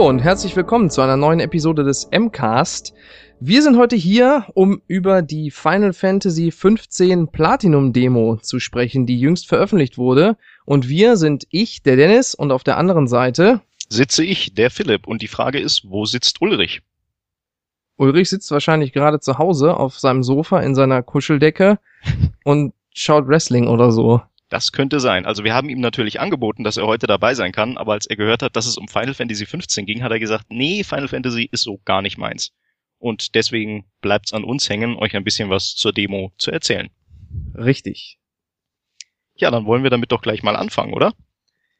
Hallo und herzlich willkommen zu einer neuen Episode des MCAST. Wir sind heute hier, um über die Final Fantasy 15 Platinum Demo zu sprechen, die jüngst veröffentlicht wurde. Und wir sind ich, der Dennis, und auf der anderen Seite sitze ich, der Philipp. Und die Frage ist, wo sitzt Ulrich? Ulrich sitzt wahrscheinlich gerade zu Hause auf seinem Sofa in seiner Kuscheldecke und schaut Wrestling oder so. Das könnte sein. Also wir haben ihm natürlich angeboten, dass er heute dabei sein kann, aber als er gehört hat, dass es um Final Fantasy 15 ging, hat er gesagt, nee, Final Fantasy ist so gar nicht meins. Und deswegen bleibt's an uns hängen, euch ein bisschen was zur Demo zu erzählen. Richtig. Ja, dann wollen wir damit doch gleich mal anfangen, oder?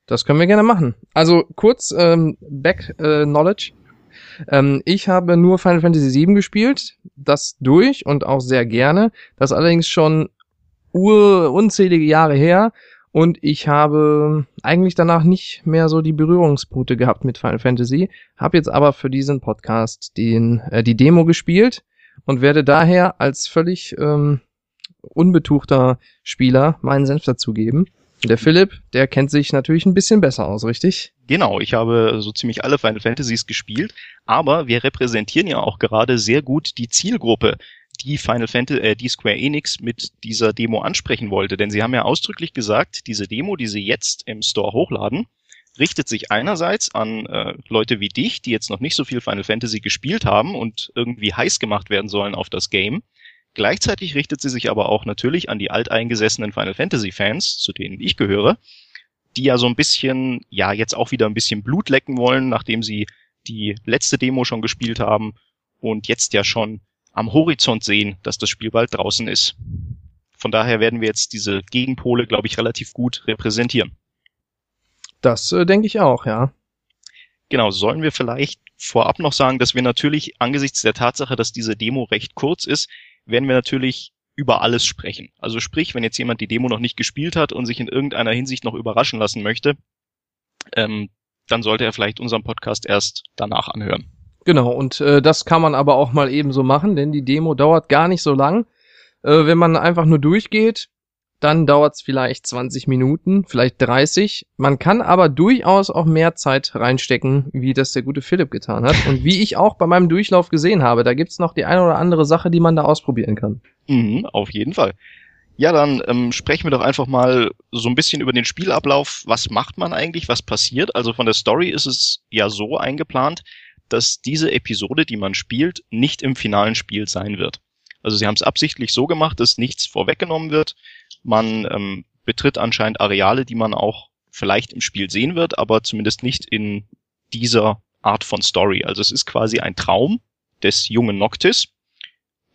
Das können wir gerne machen. Also kurz ähm, Back äh, Knowledge. Ähm, ich habe nur Final Fantasy VII gespielt, das durch und auch sehr gerne. Das allerdings schon ur unzählige Jahre her und ich habe eigentlich danach nicht mehr so die Berührungspunkte gehabt mit Final Fantasy, habe jetzt aber für diesen Podcast den äh, die Demo gespielt und werde daher als völlig ähm, unbetuchter Spieler meinen Senf dazugeben. Der Philipp, der kennt sich natürlich ein bisschen besser aus, richtig? Genau, ich habe so ziemlich alle Final Fantasies gespielt, aber wir repräsentieren ja auch gerade sehr gut die Zielgruppe, die Final Fantasy, äh, die Square Enix mit dieser Demo ansprechen wollte. Denn sie haben ja ausdrücklich gesagt, diese Demo, die sie jetzt im Store hochladen, richtet sich einerseits an äh, Leute wie dich, die jetzt noch nicht so viel Final Fantasy gespielt haben und irgendwie heiß gemacht werden sollen auf das Game. Gleichzeitig richtet sie sich aber auch natürlich an die alteingesessenen Final Fantasy Fans, zu denen ich gehöre, die ja so ein bisschen, ja, jetzt auch wieder ein bisschen Blut lecken wollen, nachdem sie die letzte Demo schon gespielt haben und jetzt ja schon am Horizont sehen, dass das Spiel bald draußen ist. Von daher werden wir jetzt diese Gegenpole, glaube ich, relativ gut repräsentieren. Das äh, denke ich auch, ja. Genau, sollen wir vielleicht vorab noch sagen, dass wir natürlich angesichts der Tatsache, dass diese Demo recht kurz ist, werden wir natürlich über alles sprechen. Also sprich, wenn jetzt jemand die Demo noch nicht gespielt hat und sich in irgendeiner Hinsicht noch überraschen lassen möchte, ähm, dann sollte er vielleicht unseren Podcast erst danach anhören. Genau, und äh, das kann man aber auch mal eben so machen, denn die Demo dauert gar nicht so lang. Äh, wenn man einfach nur durchgeht, dann dauert's vielleicht 20 Minuten, vielleicht 30. Man kann aber durchaus auch mehr Zeit reinstecken, wie das der gute Philipp getan hat. Und wie ich auch bei meinem Durchlauf gesehen habe, da gibt's noch die eine oder andere Sache, die man da ausprobieren kann. Mhm, auf jeden Fall. Ja, dann ähm, sprechen wir doch einfach mal so ein bisschen über den Spielablauf. Was macht man eigentlich? Was passiert? Also von der Story ist es ja so eingeplant, dass diese Episode, die man spielt, nicht im finalen Spiel sein wird. Also sie haben es absichtlich so gemacht, dass nichts vorweggenommen wird. Man ähm, betritt anscheinend Areale, die man auch vielleicht im Spiel sehen wird, aber zumindest nicht in dieser Art von Story. Also es ist quasi ein Traum des jungen Noctis,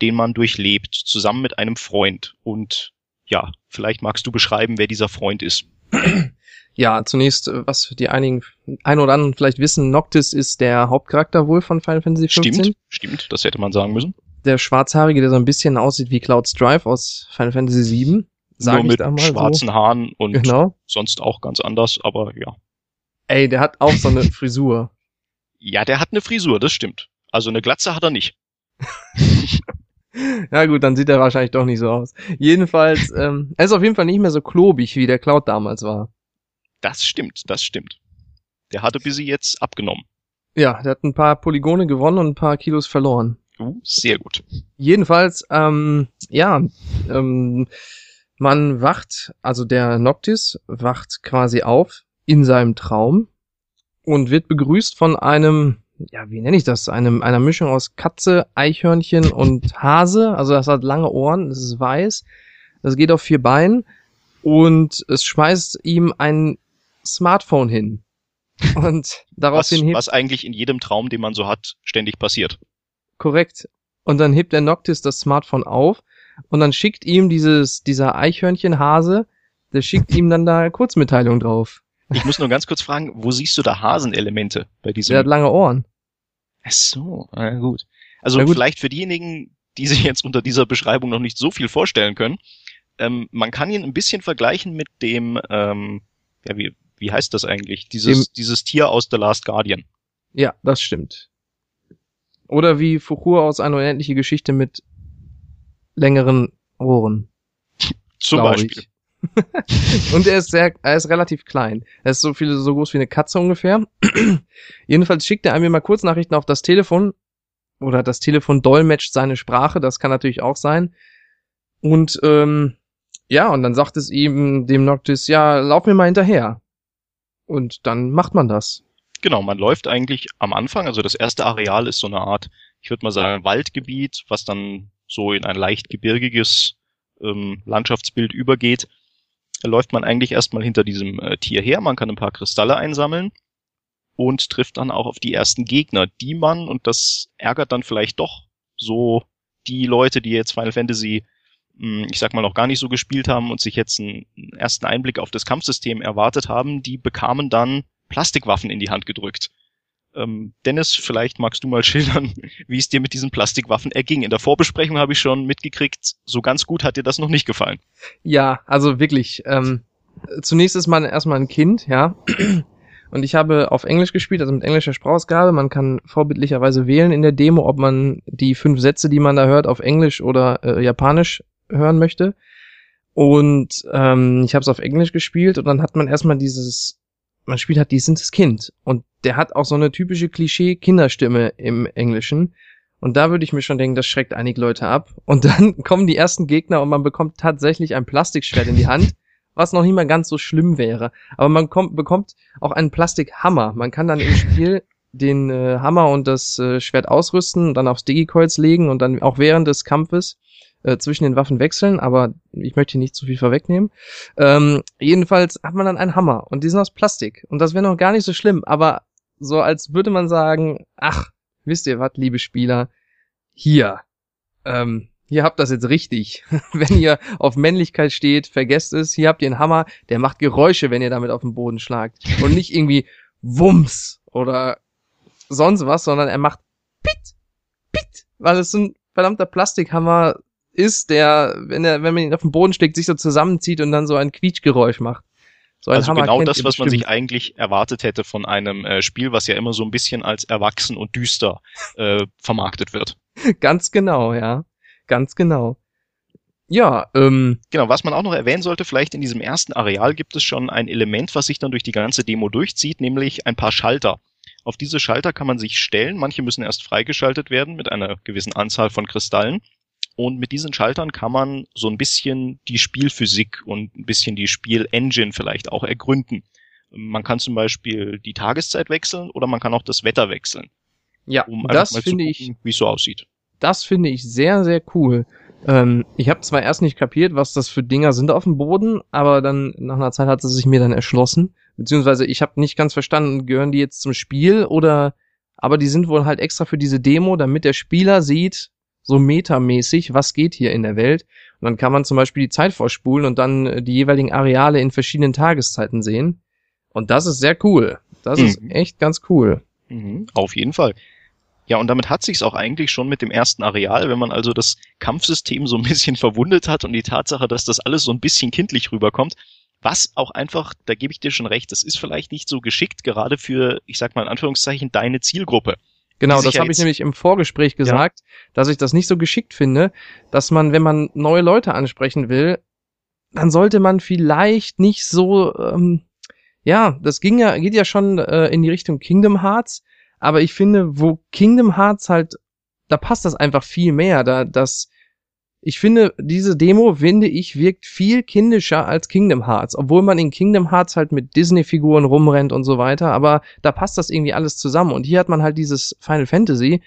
den man durchlebt, zusammen mit einem Freund. Und ja, vielleicht magst du beschreiben, wer dieser Freund ist. Ja, zunächst, äh, was die einigen, ein oder anderen vielleicht wissen, Noctis ist der Hauptcharakter wohl von Final Fantasy XV. Stimmt, stimmt, das hätte man sagen müssen. Der Schwarzhaarige, der so ein bisschen aussieht wie Cloud Strife aus Final Fantasy VII. Sag Nur mit schwarzen so. Haaren und genau. sonst auch ganz anders, aber ja. Ey, der hat auch so eine Frisur. Ja, der hat eine Frisur, das stimmt. Also eine Glatze hat er nicht. ja gut, dann sieht er wahrscheinlich doch nicht so aus. Jedenfalls, ähm, er ist auf jeden Fall nicht mehr so klobig, wie der Cloud damals war. Das stimmt, das stimmt. Der hatte bis jetzt abgenommen. Ja, der hat ein paar Polygone gewonnen und ein paar Kilos verloren. Uh, sehr gut. Jedenfalls, ähm, ja, ähm, man wacht, also der Noctis wacht quasi auf in seinem Traum und wird begrüßt von einem, ja, wie nenne ich das? Einem, einer Mischung aus Katze, Eichhörnchen und Hase. Also das hat lange Ohren, das ist weiß, das geht auf vier Beinen und es schmeißt ihm ein Smartphone hin. Und daraufhin was, hebt, was eigentlich in jedem Traum, den man so hat, ständig passiert. Korrekt. Und dann hebt der Noctis das Smartphone auf und dann schickt ihm dieses, dieser Eichhörnchenhase, der schickt ihm dann da Kurzmitteilung drauf. Ich muss nur ganz kurz fragen, wo siehst du da Hasenelemente bei diesem? Der hat lange Ohren. Ach so, na gut. Also gut. vielleicht für diejenigen, die sich jetzt unter dieser Beschreibung noch nicht so viel vorstellen können, ähm, man kann ihn ein bisschen vergleichen mit dem, ähm, ja, wie, wie heißt das eigentlich? Dieses, Dem, dieses Tier aus The Last Guardian. Ja, das stimmt. Oder wie Fuchur aus einer unendliche Geschichte mit längeren Ohren. Zum Beispiel. und er ist sehr, er ist relativ klein. Er ist so viel, so groß wie eine Katze ungefähr. Jedenfalls schickt er einem mal Kurznachrichten auf das Telefon oder das Telefon dolmetscht seine Sprache, das kann natürlich auch sein. Und ähm, ja, und dann sagt es ihm dem Noctis, ja, lauf mir mal hinterher. Und dann macht man das. Genau, man läuft eigentlich am Anfang, also das erste Areal ist so eine Art, ich würde mal sagen, Waldgebiet, was dann so in ein leicht gebirgiges ähm, Landschaftsbild übergeht. Läuft man eigentlich erstmal hinter diesem äh, Tier her, man kann ein paar Kristalle einsammeln und trifft dann auch auf die ersten Gegner, die man, und das ärgert dann vielleicht doch so die Leute, die jetzt Final Fantasy, hm, ich sag mal, noch gar nicht so gespielt haben und sich jetzt einen ersten Einblick auf das Kampfsystem erwartet haben, die bekamen dann Plastikwaffen in die Hand gedrückt. Ähm, Dennis, vielleicht magst du mal schildern, wie es dir mit diesen Plastikwaffen erging. In der Vorbesprechung habe ich schon mitgekriegt, so ganz gut hat dir das noch nicht gefallen. Ja, also wirklich. Ähm, zunächst ist man erstmal ein Kind, ja. Und ich habe auf Englisch gespielt, also mit englischer Sprachausgabe. Man kann vorbildlicherweise wählen in der Demo, ob man die fünf Sätze, die man da hört, auf Englisch oder äh, Japanisch hören möchte. Und ähm, ich habe es auf Englisch gespielt und dann hat man erstmal dieses, man spielt halt dieses Kind und der hat auch so eine typische Klischee-Kinderstimme im Englischen. Und da würde ich mir schon denken, das schreckt einige Leute ab. Und dann kommen die ersten Gegner und man bekommt tatsächlich ein Plastikschwert in die Hand was noch nicht mal ganz so schlimm wäre. Aber man kommt, bekommt auch einen Plastikhammer. Man kann dann im Spiel den äh, Hammer und das äh, Schwert ausrüsten, dann aufs Digikreuz legen und dann auch während des Kampfes äh, zwischen den Waffen wechseln, aber ich möchte hier nicht zu viel vorwegnehmen. Ähm, jedenfalls hat man dann einen Hammer und die sind aus Plastik und das wäre noch gar nicht so schlimm, aber so als würde man sagen, ach, wisst ihr was, liebe Spieler, hier, ähm, Ihr habt das jetzt richtig. wenn ihr auf Männlichkeit steht, vergesst es. Hier habt ihr einen Hammer, der macht Geräusche, wenn ihr damit auf den Boden schlagt. Und nicht irgendwie Wumms oder sonst was, sondern er macht Pit, Pit, weil es ein verdammter Plastikhammer ist, der, wenn er, wenn man ihn auf den Boden steckt, sich so zusammenzieht und dann so ein Quietschgeräusch macht. So also Hammer genau das, was man sich eigentlich erwartet hätte von einem äh, Spiel, was ja immer so ein bisschen als erwachsen und düster äh, vermarktet wird. Ganz genau, ja. Ganz genau. Ja, ähm. Genau, was man auch noch erwähnen sollte, vielleicht in diesem ersten Areal gibt es schon ein Element, was sich dann durch die ganze Demo durchzieht, nämlich ein paar Schalter. Auf diese Schalter kann man sich stellen. Manche müssen erst freigeschaltet werden mit einer gewissen Anzahl von Kristallen. Und mit diesen Schaltern kann man so ein bisschen die Spielphysik und ein bisschen die Spielengine vielleicht auch ergründen. Man kann zum Beispiel die Tageszeit wechseln oder man kann auch das Wetter wechseln. Ja, um das finde ich, wie es so aussieht das finde ich sehr, sehr cool. Ähm, ich habe zwar erst nicht kapiert, was das für Dinger sind auf dem Boden, aber dann nach einer Zeit hat es sich mir dann erschlossen. Beziehungsweise ich habe nicht ganz verstanden, gehören die jetzt zum Spiel oder aber die sind wohl halt extra für diese Demo, damit der Spieler sieht, so metamäßig, was geht hier in der Welt. Und dann kann man zum Beispiel die Zeit vorspulen und dann äh, die jeweiligen Areale in verschiedenen Tageszeiten sehen. Und das ist sehr cool. Das mhm. ist echt ganz cool. Mhm, auf jeden Fall. Ja, und damit hat sich's auch eigentlich schon mit dem ersten Areal, wenn man also das Kampfsystem so ein bisschen verwundet hat und die Tatsache, dass das alles so ein bisschen kindlich rüberkommt, was auch einfach, da gebe ich dir schon recht, das ist vielleicht nicht so geschickt, gerade für, ich sag mal in Anführungszeichen, deine Zielgruppe. Genau, das habe ich nämlich im Vorgespräch gesagt, ja. dass ich das nicht so geschickt finde, dass man, wenn man neue Leute ansprechen will, dann sollte man vielleicht nicht so, ähm, ja, das ging ja, geht ja schon äh, in die Richtung Kingdom Hearts, aber ich finde, wo Kingdom Hearts halt, da passt das einfach viel mehr. Da, das, ich finde, diese Demo, finde ich, wirkt viel kindischer als Kingdom Hearts, obwohl man in Kingdom Hearts halt mit Disney-Figuren rumrennt und so weiter, aber da passt das irgendwie alles zusammen. Und hier hat man halt dieses Final Fantasy,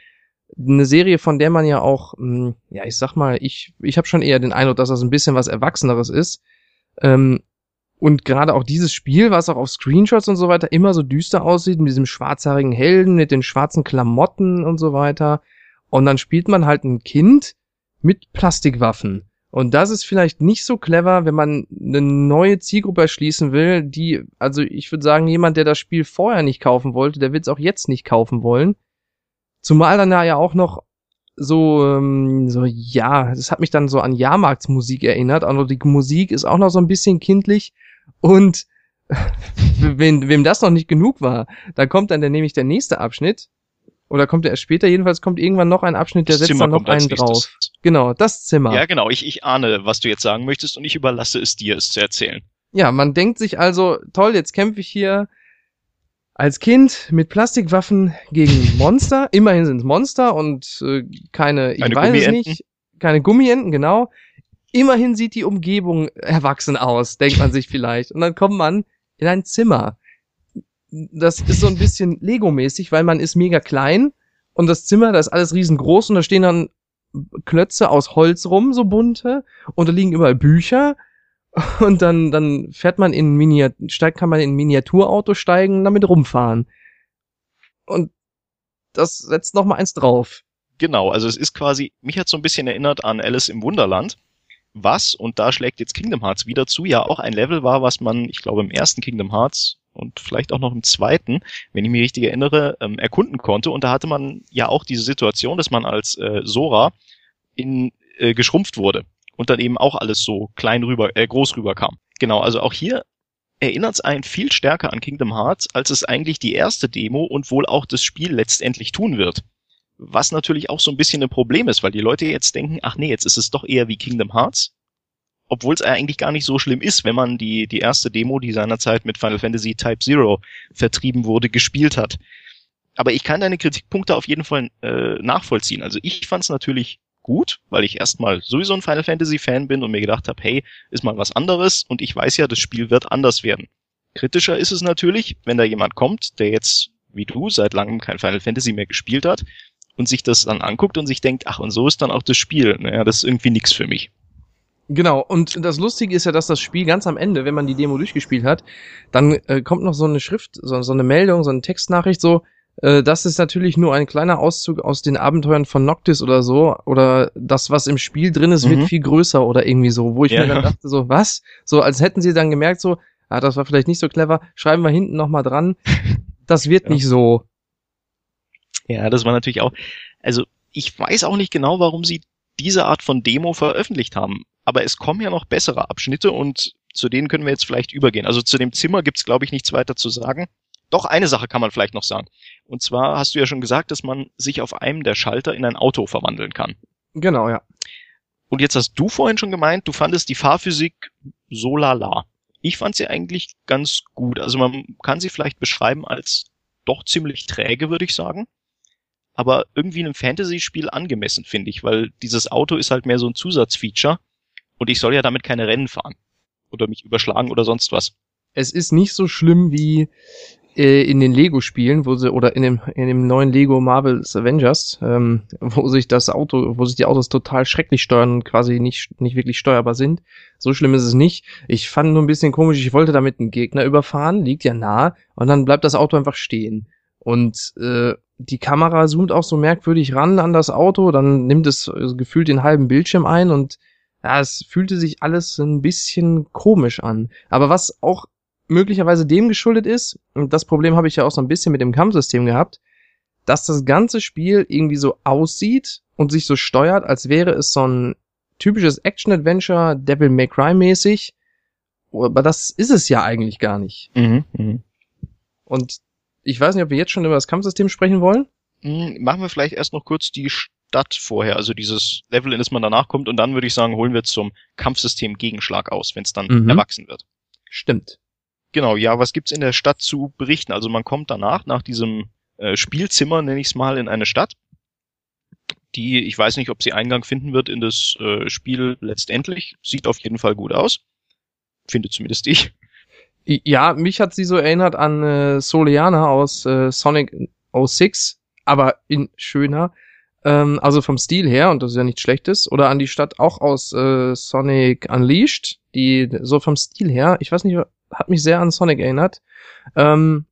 eine Serie, von der man ja auch, hm, ja, ich sag mal, ich, ich habe schon eher den Eindruck, dass das ein bisschen was Erwachseneres ist. Ähm, und gerade auch dieses Spiel, was auch auf Screenshots und so weiter immer so düster aussieht, mit diesem schwarzhaarigen Helden, mit den schwarzen Klamotten und so weiter. Und dann spielt man halt ein Kind mit Plastikwaffen. Und das ist vielleicht nicht so clever, wenn man eine neue Zielgruppe erschließen will, die, also ich würde sagen, jemand, der das Spiel vorher nicht kaufen wollte, der wird es auch jetzt nicht kaufen wollen. Zumal dann ja auch noch so, ähm, so, ja, das hat mich dann so an Jahrmarktsmusik erinnert. Also die Musik ist auch noch so ein bisschen kindlich und wem, wem das noch nicht genug war, da kommt dann der, nämlich der nächste Abschnitt. Oder kommt er erst später? Jedenfalls kommt irgendwann noch ein Abschnitt, der Das setzt Zimmer dann noch einen drauf. Genau, das Zimmer. Ja, genau. Ich, ich ahne, was du jetzt sagen möchtest und ich überlasse es dir, es zu erzählen. Ja, man denkt sich also, toll, jetzt kämpfe ich hier als Kind mit Plastikwaffen gegen Monster. Immerhin sind es Monster und äh, keine, ich Keine weiß es nicht, keine Gummienten, genau. Immerhin sieht die Umgebung erwachsen aus, denkt man sich vielleicht. Und dann kommt man in ein Zimmer. Das ist so ein bisschen Lego-mäßig, weil man ist mega klein und das Zimmer, da ist alles riesengroß und da stehen dann Klötze aus Holz rum, so bunte, und da liegen überall Bücher und dann, dann fährt man in Miniat steigt, kann man in ein Miniaturauto steigen und damit rumfahren. Und das setzt noch mal eins drauf. Genau, also es ist quasi, mich hat so ein bisschen erinnert an Alice im Wunderland, was, und da schlägt jetzt Kingdom Hearts wieder zu, ja auch ein Level war, was man, ich glaube, im ersten Kingdom Hearts und vielleicht auch noch im zweiten, wenn ich mich richtig erinnere, ähm, erkunden konnte. Und da hatte man ja auch diese Situation, dass man als äh, Sora in, äh, geschrumpft wurde und dann eben auch alles so klein rüber, äh, groß rüberkam. Genau, also auch hier erinnert es einen viel stärker an Kingdom Hearts, als es eigentlich die erste Demo und wohl auch das Spiel letztendlich tun wird. Was natürlich auch so ein bisschen ein Problem ist, weil die Leute jetzt denken, ach nee, jetzt ist es doch eher wie Kingdom Hearts. Obwohl es eigentlich gar nicht so schlimm ist, wenn man die, die erste Demo, die seinerzeit mit Final Fantasy Type Zero vertrieben wurde, gespielt hat. Aber ich kann deine Kritikpunkte auf jeden Fall äh, nachvollziehen. Also ich fand es natürlich gut, weil ich erstmal sowieso ein Final Fantasy Fan bin und mir gedacht habe, hey, ist mal was anderes und ich weiß ja, das Spiel wird anders werden. Kritischer ist es natürlich, wenn da jemand kommt, der jetzt wie du seit langem kein Final Fantasy mehr gespielt hat und sich das dann anguckt und sich denkt, ach und so ist dann auch das Spiel. Naja, das ist irgendwie nix für mich. Genau, und das Lustige ist ja, dass das Spiel ganz am Ende, wenn man die Demo durchgespielt hat, dann äh, kommt noch so eine Schrift, so, so eine Meldung, so eine Textnachricht, so, äh, das ist natürlich nur ein kleiner Auszug aus den Abenteuern von Noctis oder so, oder das, was im Spiel drin ist, wird Mhm. viel größer oder irgendwie so, wo ich Ja. mir dann dachte, so, was? So, als hätten sie dann gemerkt, so, ah, das war vielleicht nicht so clever, schreiben wir hinten nochmal dran, das wird Ja. nicht so. Ja, das war natürlich auch, also ich weiß auch nicht genau, warum sie diese Art von Demo veröffentlicht haben. Aber es kommen ja noch bessere Abschnitte und zu denen können wir jetzt vielleicht übergehen. Also zu dem Zimmer gibt's glaube ich, nichts weiter zu sagen. Doch eine Sache kann man vielleicht noch sagen. Und zwar hast du ja schon gesagt, dass man sich auf einem der Schalter in ein Auto verwandeln kann. Genau, ja. Und jetzt hast du vorhin schon gemeint, du fandest die Fahrphysik so lala. Ich fand sie eigentlich ganz gut. Also man kann sie vielleicht beschreiben als doch ziemlich träge, würde ich sagen. Aber irgendwie einem Fantasy-Spiel angemessen, finde ich, weil dieses Auto ist halt mehr so ein Zusatzfeature und ich soll ja damit keine Rennen fahren. Oder mich überschlagen oder sonst was. es ist nicht so schlimm wie äh, in den Lego-Spielen, wo sie, oder in dem, in dem neuen Lego Marvel's Avengers, ähm, wo sich das Auto, wo sich die Autos total schrecklich steuern und quasi nicht, nicht wirklich steuerbar sind. So schlimm ist es nicht. Ich fand nur ein bisschen komisch, ich wollte damit einen Gegner überfahren, liegt ja nah, und dann bleibt das Auto einfach stehen. Und äh, die Kamera zoomt auch so merkwürdig ran an das Auto, dann nimmt es äh, gefühlt den halben Bildschirm ein und ja, es fühlte sich alles ein bisschen komisch an. Aber was auch möglicherweise dem geschuldet ist, und das Problem habe ich ja auch so ein bisschen mit dem Kampfsystem gehabt, dass das ganze Spiel irgendwie so aussieht und sich so steuert, als wäre es so ein typisches Action-Adventure, Devil May Cry mäßig. Aber das ist es ja eigentlich gar nicht. Und ich weiß nicht, ob wir jetzt schon über das Kampfsystem sprechen wollen. Hm, Machen wir vielleicht erst noch kurz die Stadt vorher, also dieses Level, in das man danach kommt, und dann würde ich sagen, holen wir zum Kampfsystem Gegenschlag aus, wenn es dann Mhm. erwachsen wird. Stimmt. Genau, ja, was gibt's in der Stadt zu berichten? Also man kommt danach, nach diesem äh, Spielzimmer, nenne ich es mal, in eine Stadt, die, ich weiß nicht, ob sie Eingang finden wird in das äh, Spiel letztendlich. Sieht auf jeden Fall gut aus. Finde zumindest ich. Ja, mich hat sie so erinnert an äh, Soleana aus äh, Sonic 06, aber in schöner. Ähm, also vom Stil her, und das ist ja nichts Schlechtes. Oder an die Stadt auch aus äh, Sonic Unleashed, die so vom Stil her, ich weiß nicht, hat mich sehr an Sonic erinnert. Ähm,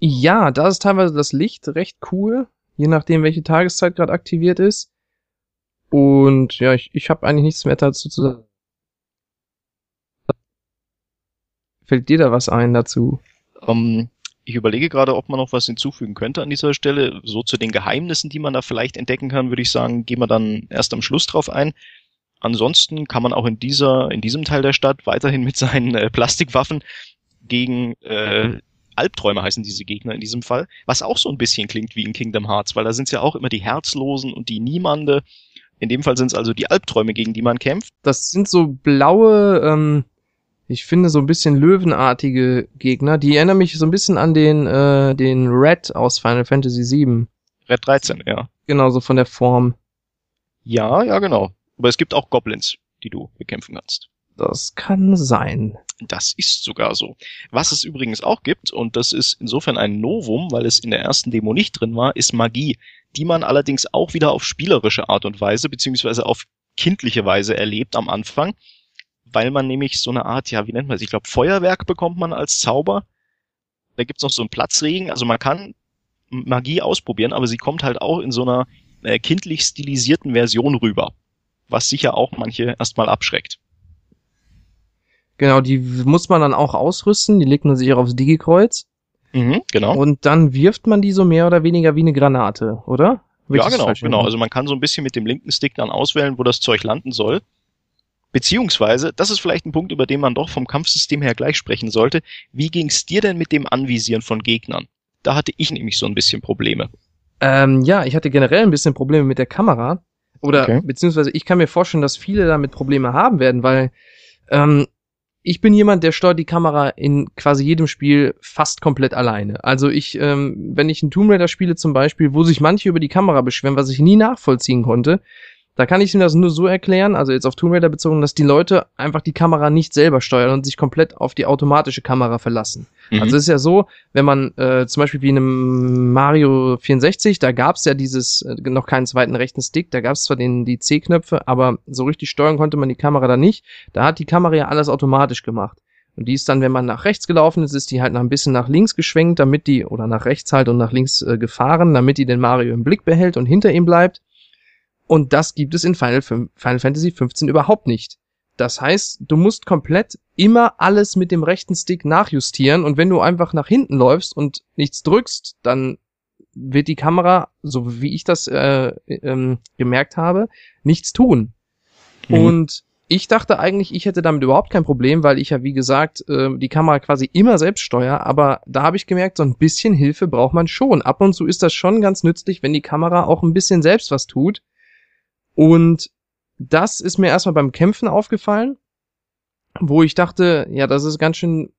ja, da ist teilweise das Licht recht cool, je nachdem, welche Tageszeit gerade aktiviert ist. Und ja, ich, ich habe eigentlich nichts mehr dazu zu sagen. Fällt dir da was ein dazu? Ähm, ich überlege gerade, ob man noch was hinzufügen könnte an dieser Stelle. So zu den Geheimnissen, die man da vielleicht entdecken kann, würde ich sagen, gehen wir dann erst am Schluss drauf ein. Ansonsten kann man auch in dieser, in diesem Teil der Stadt weiterhin mit seinen äh, Plastikwaffen gegen äh, Albträume heißen diese Gegner in diesem Fall, was auch so ein bisschen klingt wie in Kingdom Hearts, weil da sind es ja auch immer die Herzlosen und die Niemande. In dem Fall sind es also die Albträume, gegen die man kämpft. Das sind so blaue, ähm, ich finde so ein bisschen löwenartige Gegner. Die erinnern mich so ein bisschen an den, äh, den Red aus Final Fantasy VII. Red 13, ja. Genau, so von der Form. Ja, ja, genau. Aber es gibt auch Goblins, die du bekämpfen kannst. Das kann sein. Das ist sogar so. Was es übrigens auch gibt, und das ist insofern ein Novum, weil es in der ersten Demo nicht drin war, ist Magie, die man allerdings auch wieder auf spielerische Art und Weise, beziehungsweise auf kindliche Weise erlebt am Anfang, weil man nämlich so eine Art, ja, wie nennt man es, ich glaube, Feuerwerk bekommt man als Zauber. Da gibt's noch so einen Platzregen, also man kann Magie ausprobieren, aber sie kommt halt auch in so einer äh, kindlich stilisierten Version rüber, was sicher auch manche erstmal abschreckt. Genau, die muss man dann auch ausrüsten, die legt man sich auch aufs Digi-Kreuz. Mhm, genau. Und dann wirft man die so mehr oder weniger wie eine Granate, oder? Will ja, genau, genau. Also man kann so ein bisschen mit dem linken Stick dann auswählen, wo das Zeug landen soll. Beziehungsweise, das ist vielleicht ein Punkt, über den man doch vom Kampfsystem her gleich sprechen sollte. Wie ging's dir denn mit dem Anvisieren von Gegnern? Da hatte ich nämlich so ein bisschen Probleme. Ähm, ja, ich hatte generell ein bisschen Probleme mit der Kamera. Oder okay. beziehungsweise ich kann mir vorstellen, dass viele damit Probleme haben werden, weil ähm, ich bin jemand, der steuert die Kamera in quasi jedem Spiel fast komplett alleine. Also ich, ähm, wenn ich ein Tomb Raider spiele zum Beispiel, wo sich manche über die Kamera beschweren, was ich nie nachvollziehen konnte, da kann ich mir das nur so erklären, also jetzt auf Tomb Raider bezogen, dass die Leute einfach die Kamera nicht selber steuern und sich komplett auf die automatische Kamera verlassen. Mhm. Also es ist ja so, wenn man äh, zum Beispiel wie in einem Mario 64, da gab's ja dieses äh, noch keinen zweiten rechten Stick, da gab's zwar den die C-Knöpfe, aber so richtig steuern konnte man die Kamera da nicht. Da hat die Kamera ja alles automatisch gemacht. Und die ist dann, wenn man nach rechts gelaufen ist, ist die halt noch ein bisschen nach links geschwenkt, damit die, oder nach rechts halt und nach links äh, gefahren, damit die den Mario im Blick behält und hinter ihm bleibt. Und das gibt es in Final, Final Fantasy 15 überhaupt nicht. Das heißt, du musst komplett immer alles mit dem rechten Stick nachjustieren und wenn du einfach nach hinten läufst und nichts drückst, dann wird die Kamera, so wie ich das äh, ähm, gemerkt habe, nichts tun. Mhm. Und ich dachte eigentlich, ich hätte damit überhaupt kein Problem, weil ich ja, wie gesagt, äh, die Kamera quasi immer selbst steuere, aber da habe ich gemerkt, so ein bisschen Hilfe braucht man schon. Ab und zu ist das schon ganz nützlich, wenn die Kamera auch ein bisschen selbst was tut und das ist mir erstmal beim Kämpfen aufgefallen, wo ich dachte, ja, das ist ganz schön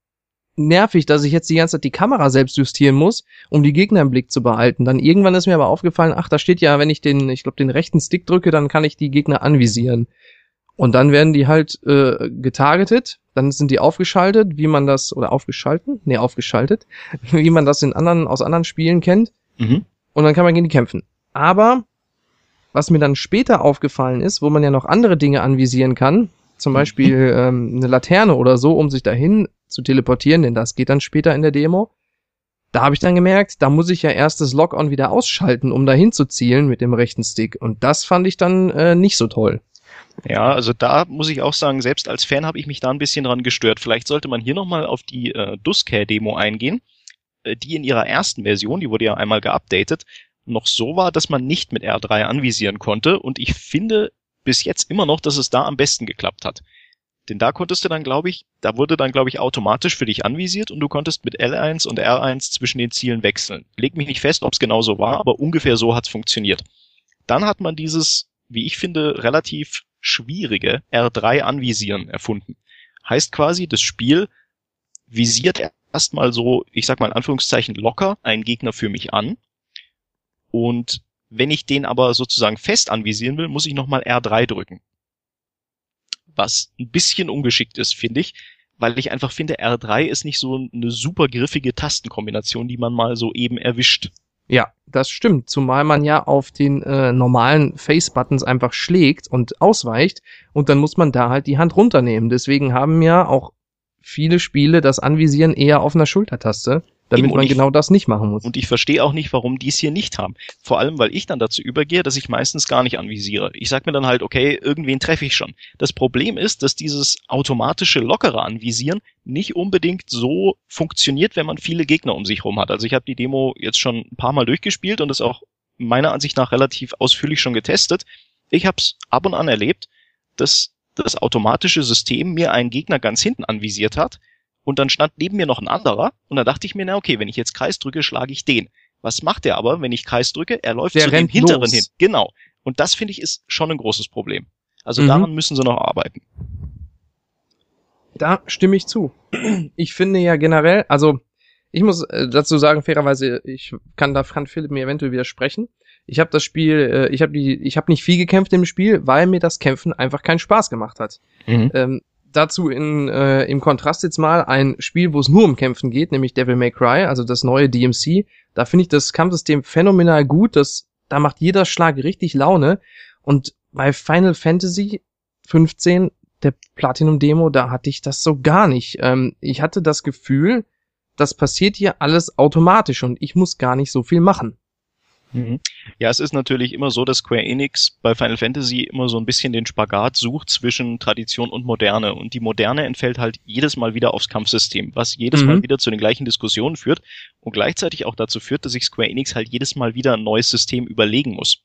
nervig, dass ich jetzt die ganze Zeit die Kamera selbst justieren muss, um die Gegner im Blick zu behalten. Dann irgendwann ist mir aber aufgefallen, ach, da steht ja, wenn ich den, ich glaube, den rechten Stick drücke, dann kann ich die Gegner anvisieren. Und dann werden die halt äh, getargetet, dann sind die aufgeschaltet, wie man das, oder aufgeschalten? Nee, aufgeschaltet, wie man das in anderen, aus anderen Spielen kennt. Mhm. Und dann kann man gegen die kämpfen. Aber was mir dann später aufgefallen ist, wo man ja noch andere Dinge anvisieren kann, zum mhm. Beispiel ähm, eine Laterne oder so, um sich dahin zu teleportieren, denn das geht dann später in der Demo. Da habe ich dann gemerkt, da muss ich ja erst das Lock-on wieder ausschalten, um dahin zu zielen mit dem rechten Stick. Und das fand ich dann äh, nicht so toll. Ja, also da muss ich auch sagen, selbst als Fan habe ich mich da ein bisschen dran gestört. Vielleicht sollte man hier nochmal auf die äh, Duscare-Demo eingehen. Äh, die in ihrer ersten Version, die wurde ja einmal geupdatet, noch so war, dass man nicht mit R3 anvisieren konnte. Und ich finde bis jetzt immer noch, dass es da am besten geklappt hat. Denn da konntest du dann, glaube ich, da wurde dann, glaube ich, automatisch für dich anvisiert und du konntest mit L1 und R1 zwischen den Zielen wechseln. Leg mich nicht fest, ob es genau so war, aber ungefähr so hat's funktioniert. Dann hat man dieses, wie ich finde, relativ schwierige R3 anvisieren erfunden. Heißt quasi, das Spiel visiert erstmal so, ich sag mal in Anführungszeichen locker einen Gegner für mich an und wenn ich den aber sozusagen fest anvisieren will, muss ich nochmal R3 drücken. Was ein bisschen ungeschickt ist, finde ich, weil ich einfach finde, R3 ist nicht so eine super griffige Tastenkombination, die man mal so eben erwischt. Ja, das stimmt. Zumal man ja auf den äh, normalen Face-Buttons einfach schlägt und ausweicht und dann muss man da halt die Hand runternehmen. Deswegen haben ja auch viele Spiele das Anvisieren eher auf einer Schultertaste damit man ich, genau das nicht machen muss. Und ich verstehe auch nicht, warum die es hier nicht haben. Vor allem, weil ich dann dazu übergehe, dass ich meistens gar nicht anvisiere. Ich sag mir dann halt, okay, irgendwen treffe ich schon. Das Problem ist, dass dieses automatische lockere Anvisieren nicht unbedingt so funktioniert, wenn man viele Gegner um sich rum hat. Also ich habe die Demo jetzt schon ein paar Mal durchgespielt und das auch meiner Ansicht nach relativ ausführlich schon getestet. Ich habe es ab und an erlebt, dass das automatische System mir einen Gegner ganz hinten anvisiert hat Und dann stand neben mir noch ein anderer und da dachte ich mir, na okay, wenn ich jetzt Kreis drücke, schlage ich den. Was macht er aber, wenn ich Kreis drücke? Er läuft Der zu dem hinteren los. hin. Genau. Und das finde ich ist schon ein großes Problem. Also Mhm. daran müssen sie noch arbeiten. Da stimme ich zu. Ich finde ja generell, also ich muss äh, dazu sagen, fairerweise, ich kann da kann Philipp mir eventuell widersprechen. Ich habe das Spiel, äh, ich habe die, ich habe nicht viel gekämpft im Spiel, weil mir das Kämpfen einfach keinen Spaß gemacht hat. Ähm, dazu in, äh, im Kontrast jetzt mal ein Spiel, wo es nur um Kämpfen geht, nämlich Devil May Cry, also das neue DMC. Da finde ich das Kampfsystem phänomenal gut. Das, da macht jeder Schlag richtig Laune. Und bei Final Fantasy 15, der Platinum Demo, da hatte ich das so gar nicht. Ähm, ich hatte das Gefühl, das passiert hier alles automatisch und ich muss gar nicht so viel machen. Mhm. Ja, es ist natürlich immer so, dass Square Enix bei Final Fantasy immer so ein bisschen den Spagat sucht zwischen Tradition und Moderne. Und die Moderne entfällt halt jedes Mal wieder aufs Kampfsystem, was jedes Mhm. Mal wieder zu den gleichen Diskussionen führt und gleichzeitig auch dazu führt, dass sich Square Enix halt jedes Mal wieder ein neues System überlegen muss.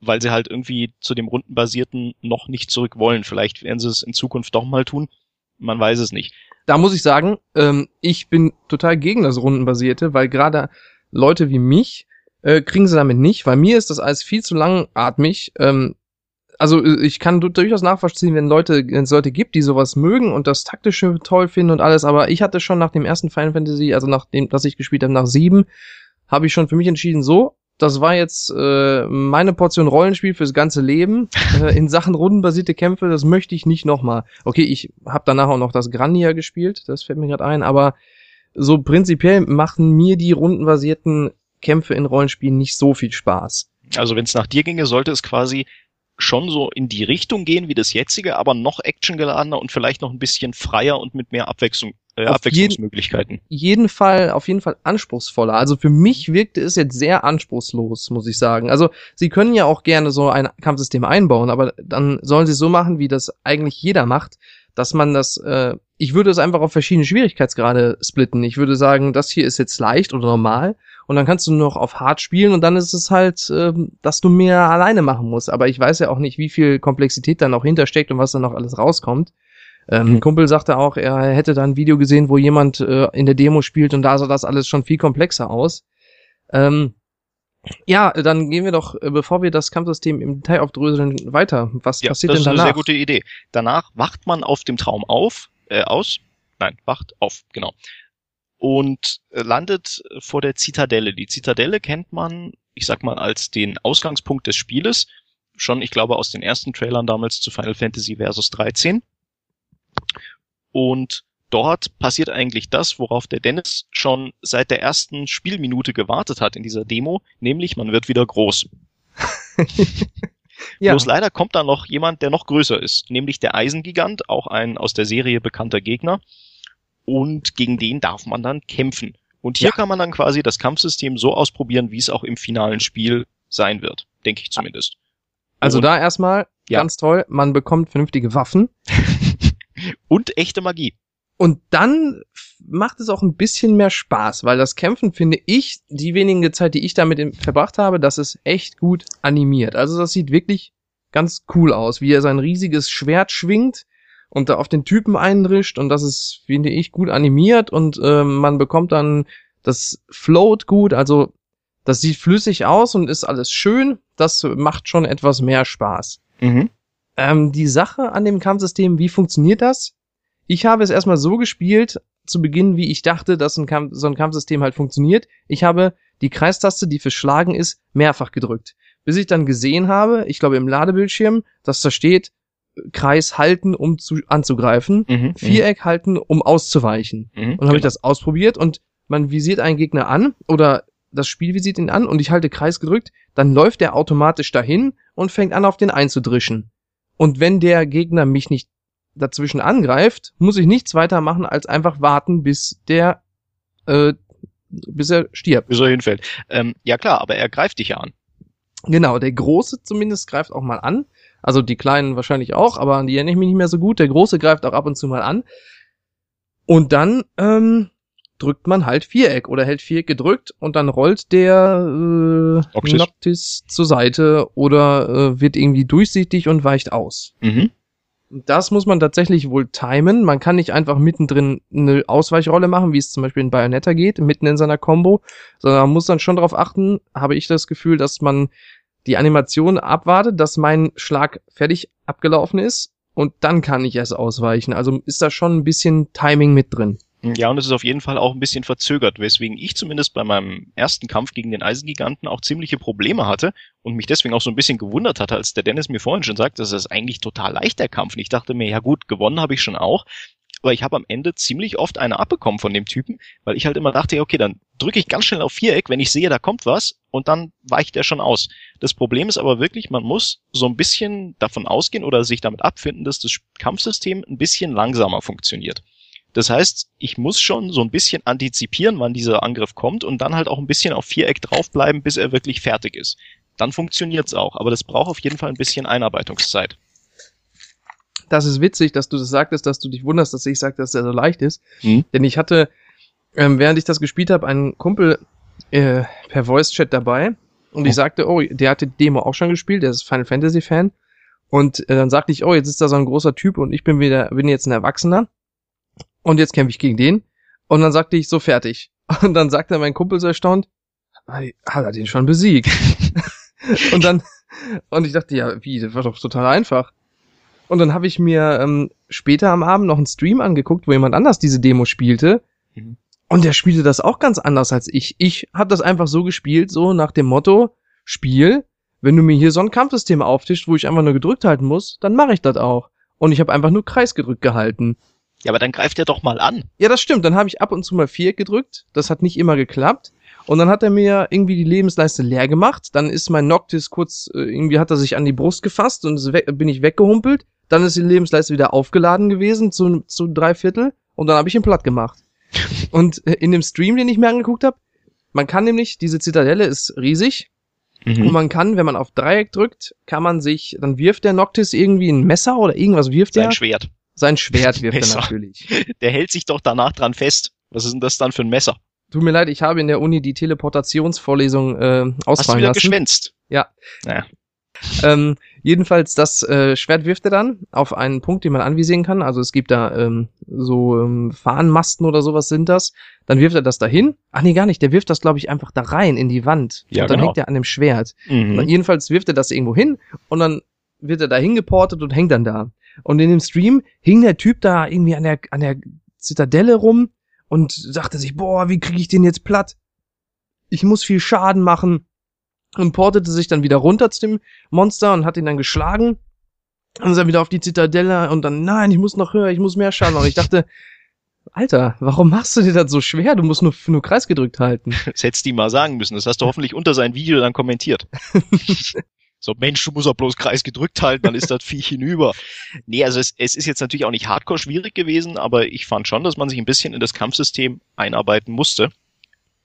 Weil sie halt irgendwie zu dem rundenbasierten noch nicht zurück wollen. Vielleicht werden sie es in Zukunft doch mal tun. Man weiß es nicht. da muss ich sagen, ähm, ich bin total gegen das Rundenbasierte, weil gerade Leute wie mich äh, kriegen sie damit nicht, weil mir ist das alles viel zu langatmig. Ähm, also äh, ich kann du- durchaus nachvollziehen, wenn Leute, wenn es Leute gibt, die sowas mögen und das taktische toll finden und alles, aber ich hatte schon nach dem ersten Final Fantasy, also nach dem, das ich gespielt habe, nach sieben, habe ich schon für mich entschieden, so, das war jetzt äh, meine Portion Rollenspiel fürs ganze Leben. Äh, in Sachen rundenbasierte Kämpfe, das möchte ich nicht nochmal. Okay, ich habe danach auch noch das Grandia gespielt, das fällt mir gerade ein, aber so prinzipiell machen mir die rundenbasierten Kämpfe in Rollenspielen nicht so viel Spaß. Also wenn es nach dir ginge, sollte es quasi schon so in die Richtung gehen wie das jetzige, aber noch actiongeladener und vielleicht noch ein bisschen freier und mit mehr Abwechslung, äh, Auf Abwechslungsmöglichkeiten. jeden Fall, auf jeden Fall anspruchsvoller. Also für mich wirkte es jetzt sehr anspruchslos, muss ich sagen. Also sie können ja auch gerne so ein Kampfsystem einbauen, aber dann sollen sie es so machen, wie das eigentlich jeder macht, dass man das, äh, ich würde es einfach auf verschiedene Schwierigkeitsgrade splitten. Ich würde sagen, das hier ist jetzt leicht oder normal und dann kannst du noch auf hart spielen und dann ist es halt, ähm, dass du mehr alleine machen musst. Aber ich weiß ja auch nicht, wie viel Komplexität dann auch hintersteckt und was dann noch alles rauskommt. Ähm, ein Kumpel sagte auch, er hätte da ein Video gesehen, wo jemand äh, in der Demo spielt und da sah das alles schon viel komplexer aus. Ähm, ja, dann gehen wir doch, äh, bevor wir das Kampfsystem im Detail aufdröseln, weiter. Was Ja, passiert das denn ist eine danach? sehr gute Idee. Danach wacht man auf dem Traum auf, äh, aus, nein, wacht auf, genau. Und äh, landet vor der Zitadelle. Die Zitadelle kennt man, ich sag mal, als den Ausgangspunkt des Spieles. Schon, ich glaube, aus den ersten Trailern damals zu Final Fantasy Versus 13. Und dort passiert eigentlich das, worauf der Dennis schon seit der ersten Spielminute gewartet hat in dieser Demo, nämlich man wird wieder groß. ja, Bloß leider kommt da noch jemand, der noch größer ist, nämlich der Eisengigant, auch ein aus der Serie bekannter Gegner. Und gegen den darf man dann kämpfen. Und hier Ja. kann man dann quasi das Kampfsystem so ausprobieren, wie es auch im finalen Spiel sein wird. Denke ich zumindest. also und- da erstmal Ja. ganz toll, man bekommt vernünftige Waffen Und echte Magie. und dann macht es auch ein bisschen mehr Spaß, weil das Kämpfen finde ich, die wenige Zeit, die ich damit verbracht habe, das ist echt gut animiert. Also das sieht wirklich ganz cool aus, wie er sein riesiges Schwert schwingt und da auf den Typen eindrischt und das ist, finde ich, gut animiert und ähm, man bekommt dann, das float gut, also das sieht flüssig aus und ist alles schön. Das macht schon etwas mehr Spaß. Mhm. Ähm, die Sache an dem Kampfsystem, wie funktioniert das? Ich habe es erstmal so gespielt, zu Beginn, wie ich dachte, dass ein Kampf, so ein Kampfsystem halt funktioniert. Ich habe die Kreistaste, die für Schlagen ist, mehrfach gedrückt. Bis ich dann gesehen habe, ich glaube im Ladebildschirm, dass da steht, Kreis halten, um zu, anzugreifen, Mhm. Viereck halten, um auszuweichen. Mhm. Und dann habe ich Genau. das ausprobiert und man visiert einen Gegner an oder das Spiel visiert ihn an und ich halte Kreis gedrückt, dann läuft er automatisch dahin und fängt an, auf den einzudrischen. Und wenn der Gegner mich nicht dazwischen angreift, muss ich nichts weiter machen, als einfach warten, bis der, äh, bis er stirbt. Bis er hinfällt. Ähm, ja klar, aber er greift dich ja an. Genau, der Große zumindest greift auch mal an. Also die Kleinen wahrscheinlich auch, aber an die erinnere ich mich nicht mehr so gut. Der Große greift auch ab und zu mal an. Und dann ähm, drückt man halt Viereck oder hält Viereck gedrückt und dann rollt der äh, Noctis. Noctis zur Seite oder äh, wird irgendwie durchsichtig und weicht aus. Mhm. Das muss man tatsächlich wohl timen. Man kann nicht einfach mittendrin eine Ausweichrolle machen, wie es zum Beispiel in Bayonetta geht, mitten in seiner Combo, sondern man muss dann schon darauf achten, habe ich das Gefühl, dass man die Animation abwartet, dass mein Schlag fertig abgelaufen ist und dann kann ich erst ausweichen. Also ist da schon ein bisschen Timing mit drin. Ja, und es ist auf jeden Fall auch ein bisschen verzögert, weswegen ich zumindest bei meinem ersten Kampf gegen den Eisengiganten auch ziemliche Probleme hatte und mich deswegen auch so ein bisschen gewundert hatte, als der Dennis mir vorhin schon sagte, das ist eigentlich total leicht der Kampf. Und ich dachte mir, ja gut, gewonnen habe ich schon auch, aber ich habe am Ende ziemlich oft eine abbekommen von dem Typen, weil ich halt immer dachte, okay, dann drücke ich ganz schnell auf Viereck, wenn ich sehe, da kommt was und dann weicht er schon aus. Das Problem ist aber wirklich, man muss so ein bisschen davon ausgehen oder sich damit abfinden, dass das Kampfsystem ein bisschen langsamer funktioniert. Das heißt, ich muss schon so ein bisschen antizipieren, wann dieser Angriff kommt und dann halt auch ein bisschen auf Viereck draufbleiben, bis er wirklich fertig ist. Dann funktioniert's auch, aber das braucht auf jeden Fall ein bisschen Einarbeitungszeit. Das ist witzig, dass du das sagtest, dass du dich wunderst, dass ich sage, dass er so leicht ist. Hm. Denn ich hatte, ähm, während ich das gespielt habe, einen Kumpel äh, per Voice-Chat dabei und oh. ich sagte, oh, der hatte die Demo auch schon gespielt, der ist Final Fantasy Fan. Und äh, dann sagte ich, oh, jetzt ist da so ein großer Typ und ich bin wieder, bin jetzt ein Erwachsener und jetzt kämpfe ich gegen den. Und dann sagte ich so fertig. Und dann sagte mein Kumpel so erstaunt, hat er den schon besiegt? und dann, und ich dachte, ja, wie, das war doch total einfach. Und dann habe ich mir ähm, später am Abend noch einen Stream angeguckt, wo jemand anders diese Demo spielte. Mhm. Und der spielte das auch ganz anders als ich. Ich habe das einfach so gespielt, so nach dem Motto, Spiel, wenn du mir hier so ein Kampfsystem auftischst, wo ich einfach nur gedrückt halten muss, dann mache ich das auch. Und ich habe einfach nur Kreis gedrückt gehalten. Ja, aber dann greift er doch mal an. Ja, das stimmt. Dann habe ich ab und zu mal Viereck gedrückt. Das hat nicht immer geklappt. Und dann hat er mir irgendwie die Lebensleiste leer gemacht. Dann ist mein Noctis kurz, äh, irgendwie hat er sich an die Brust gefasst und bin ich weggehumpelt. Dann ist die Lebensleiste wieder aufgeladen gewesen zu, zu drei Viertel. Und dann habe ich ihn platt gemacht. und in dem Stream, den ich mir angeguckt habe, man kann nämlich, diese Zitadelle ist riesig. Mhm. Und man kann, wenn man auf Dreieck drückt, kann man sich, dann wirft der Noctis irgendwie ein Messer oder irgendwas wirft er. Ein Schwert. Sein Schwert wirft er natürlich. Der hält sich doch danach dran fest. Was ist denn das dann für ein Messer? Tut mir leid, ich habe in der Uni die Teleportationsvorlesung äh, ausfallen Hast du wieder lassen. geschwänzt? Ja. Naja. Ähm, jedenfalls, das äh, Schwert wirft er dann auf einen Punkt, den man anvisieren kann. Also es gibt da ähm, so ähm, Fahnenmasten oder sowas sind das. Dann wirft er das dahin. Ach nee, gar nicht. Der wirft das, glaube ich, einfach da rein in die Wand. Ja, und dann genau. hängt er an dem Schwert. Mhm. Und jedenfalls wirft er das irgendwo hin und dann wird er da hingeportet und hängt dann da. Und in dem Stream hing der Typ da irgendwie an der, an der Zitadelle rum und sagte sich, boah, wie kriege ich den jetzt platt? Ich muss viel Schaden machen. Und portete sich dann wieder runter zu dem Monster und hat ihn dann geschlagen. Und ist dann wieder auf die Zitadelle und dann, nein, ich muss noch höher, ich muss mehr Schaden. Und ich dachte, Alter, warum machst du dir das so schwer? Du musst nur, nur Kreis gedrückt halten. Das hättest du ihm mal sagen müssen. Das hast du hoffentlich unter sein Video dann kommentiert. So, Mensch, du musst auch bloß Kreis gedrückt halten, dann ist das Viech hinüber. Nee, also es, es ist jetzt natürlich auch nicht hardcore schwierig gewesen, aber ich fand schon, dass man sich ein bisschen in das Kampfsystem einarbeiten musste.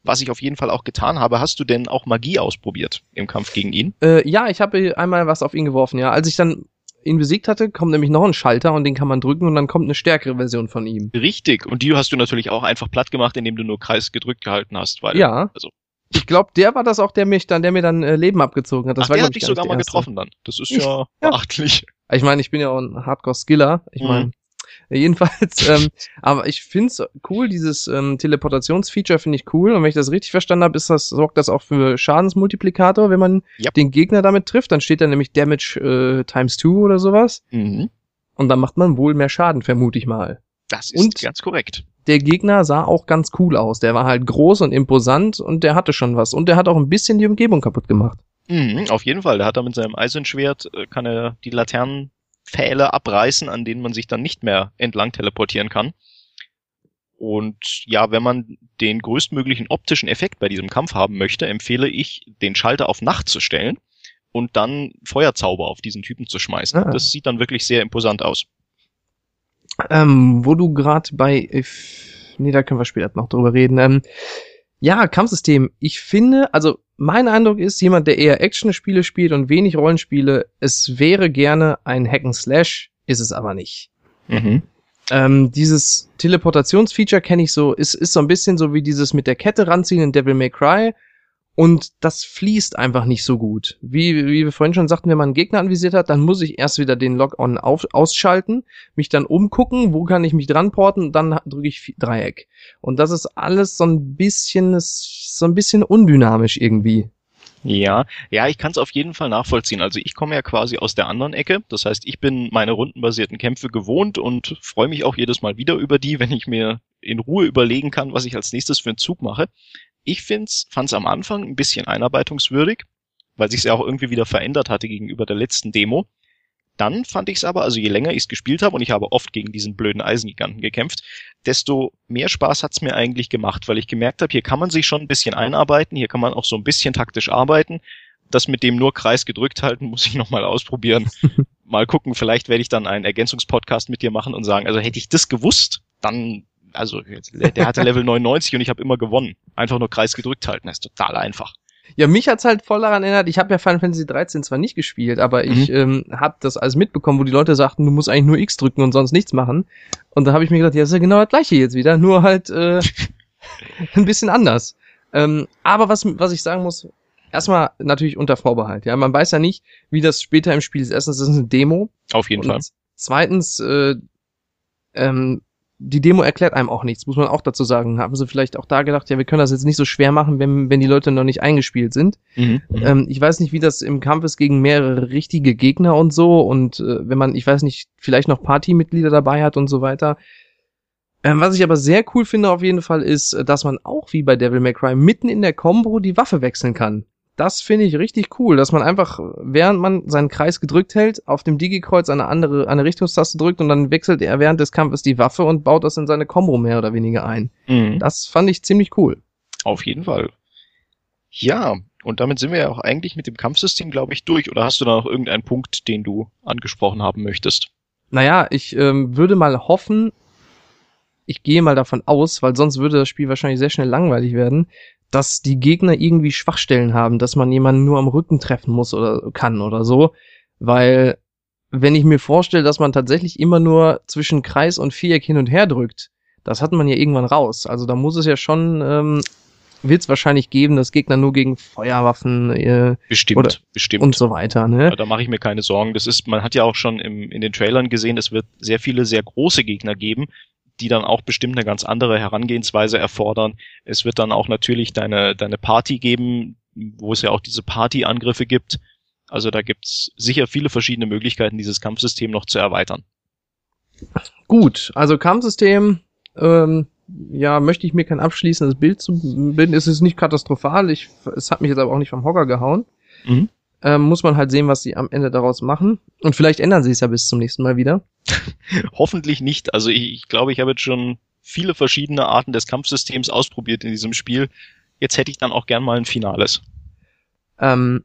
Was ich auf jeden Fall auch getan habe. Hast du denn auch Magie ausprobiert im Kampf gegen ihn? Äh, ja, ich habe einmal was auf ihn geworfen, ja. Als ich dann ihn besiegt hatte, kommt nämlich noch ein Schalter und den kann man drücken und dann kommt eine stärkere Version von ihm. Richtig. Und die hast du natürlich auch einfach platt gemacht, indem du nur Kreis gedrückt gehalten hast, weil ja. also ich glaube, der war das auch, der mich dann, der mir dann äh, Leben abgezogen hat. Das Ach, war, der hat ich, dich gar sogar mal erste. getroffen dann. Das ist ja ja. beachtlich. Ich meine, ich bin ja auch ein Hardcore-Skiller. Ich Mhm. jedenfalls, ähm, aber ich find's cool, dieses ähm, Teleportationsfeature finde ich cool. Und wenn ich das richtig verstanden habe, ist das, sorgt das auch für Schadensmultiplikator, wenn man Ja. den Gegner damit trifft. Dann steht da nämlich Damage äh, times two oder sowas. Mhm. Und dann macht man wohl mehr Schaden, vermute ich mal. Das ist Und- ganz korrekt. Der Gegner sah auch ganz cool aus. Der war halt groß und imposant und der hatte schon was. Und der hat auch ein bisschen die Umgebung kaputt gemacht. Mhm, auf jeden Fall. Der hat da mit seinem Eisenschwert, äh, kann er die Laternenpfähle abreißen, an denen man sich dann nicht mehr entlang teleportieren kann. Und ja, wenn man den größtmöglichen optischen Effekt bei diesem Kampf haben möchte, empfehle ich, den Schalter auf Nacht zu stellen und dann Feuerzauber auf diesen Typen zu schmeißen. Ah. Das sieht dann wirklich sehr imposant aus. Ähm, wo du gerade bei, äh, nee, da können wir später noch drüber reden. Ähm, ja, Kampfsystem. Ich finde, also mein Eindruck ist, jemand, der eher Action-Spiele spielt und wenig Rollenspiele, es wäre gerne ein Hack and Slash, ist es aber nicht. Mhm. Ähm, dieses Teleportationsfeature kenne ich so, ist, ist so ein bisschen so wie dieses mit der Kette ranziehen in Devil May Cry. Und das fließt einfach nicht so gut. Wie, wie wir vorhin schon sagten, wenn man einen Gegner anvisiert hat, dann muss ich erst wieder den auf, ausschalten, mich dann umgucken, wo kann ich mich dran porten, dann drücke ich Dreieck. Und das ist alles so ein bisschen, so ein bisschen undynamisch irgendwie. Ja, ja, ich kann es auf jeden Fall nachvollziehen. Also ich komme ja quasi aus der anderen Ecke. Das heißt, ich bin meine rundenbasierten Kämpfe gewohnt und freue mich auch jedes Mal wieder über die, wenn ich mir in Ruhe überlegen kann, was ich als nächstes für einen Zug mache. Ich find's, fand's am Anfang ein bisschen einarbeitungswürdig, weil sich ja auch irgendwie wieder verändert hatte gegenüber der letzten Demo. Dann fand ich es aber, also je länger ich es gespielt habe und ich habe oft gegen diesen blöden Eisengiganten gekämpft, desto mehr Spaß hat's mir eigentlich gemacht, weil ich gemerkt habe, hier kann man sich schon ein bisschen einarbeiten, hier kann man auch so ein bisschen taktisch arbeiten. Das mit dem nur Kreis gedrückt halten, muss ich nochmal ausprobieren. mal gucken, vielleicht werde ich dann einen Ergänzungspodcast mit dir machen und sagen, also hätte ich das gewusst, dann also der hatte Level 99 und ich habe immer gewonnen. Einfach nur Kreis gedrückt halten, das ist total einfach. Ja, mich hat's halt voll daran erinnert, ich habe ja Final Fantasy 13 zwar nicht gespielt, aber mhm. ich ähm, habe das alles mitbekommen, wo die Leute sagten, du musst eigentlich nur X drücken und sonst nichts machen. Und da habe ich mir gedacht, ja, das ist ja genau das gleiche jetzt wieder, nur halt äh, ein bisschen anders. Ähm, aber was, was ich sagen muss, erstmal natürlich unter Vorbehalt. Ja, man weiß ja nicht, wie das später im Spiel ist. Erstens, das ist eine Demo. Auf jeden Fall. Zweitens, äh, ähm, die Demo erklärt einem auch nichts, muss man auch dazu sagen. Haben sie vielleicht auch da gedacht, ja, wir können das jetzt nicht so schwer machen, wenn, wenn die Leute noch nicht eingespielt sind. Mhm, mhm. ähm, ich weiß nicht, wie das im Kampf ist gegen mehrere richtige Gegner und so. Und äh, wenn man, ich weiß nicht, vielleicht noch Partymitglieder dabei hat und so weiter. Ähm, was ich aber sehr cool finde auf jeden Fall ist, dass man auch wie bei Devil May Cry mitten in der Combo die Waffe wechseln kann. Das finde ich richtig cool, dass man einfach, während man seinen Kreis gedrückt hält, auf dem Digi-Kreuz eine andere, eine Richtungstaste drückt und dann wechselt er während des Kampfes die Waffe und baut das in seine Combo mehr oder weniger ein. Mhm. Das fand ich ziemlich cool. Auf jeden Fall. Ja, und damit sind wir ja auch eigentlich mit dem Kampfsystem, glaube ich, durch. Oder hast du da noch irgendeinen Punkt, den du angesprochen haben möchtest? Naja, ich ähm, würde mal hoffen, ich gehe mal davon aus, weil sonst würde das Spiel wahrscheinlich sehr schnell langweilig werden, dass die Gegner irgendwie Schwachstellen haben, dass man jemanden nur am Rücken treffen muss oder kann oder so, weil wenn ich mir vorstelle, dass man tatsächlich immer nur zwischen Kreis und Viereck hin und her drückt, das hat man ja irgendwann raus. Also da muss es ja schon, ähm, wird es wahrscheinlich geben, dass Gegner nur gegen Feuerwaffen äh, bestimmt, oder, bestimmt und so weiter. Ne? Ja, da mache ich mir keine Sorgen. Das ist, man hat ja auch schon im, in den Trailern gesehen, es wird sehr viele sehr große Gegner geben, die dann auch bestimmt eine ganz andere Herangehensweise erfordern. Es wird dann auch natürlich deine, deine Party geben, wo es ja auch diese Party-Angriffe gibt. Also da gibt's sicher viele verschiedene Möglichkeiten, dieses Kampfsystem noch zu erweitern. Gut, also Kampfsystem, ähm, ja, möchte ich mir kein abschließendes Bild zu bilden. Es ist nicht katastrophal, ich, es hat mich jetzt aber auch nicht vom Hocker gehauen. Mhm ähm, muss man halt sehen, was sie am Ende daraus machen. Und vielleicht ändern sie es ja bis zum nächsten Mal wieder. Hoffentlich nicht. Also ich, ich glaube, ich habe jetzt schon viele verschiedene Arten des Kampfsystems ausprobiert in diesem Spiel. Jetzt hätte ich dann auch gern mal ein Finales. Ähm,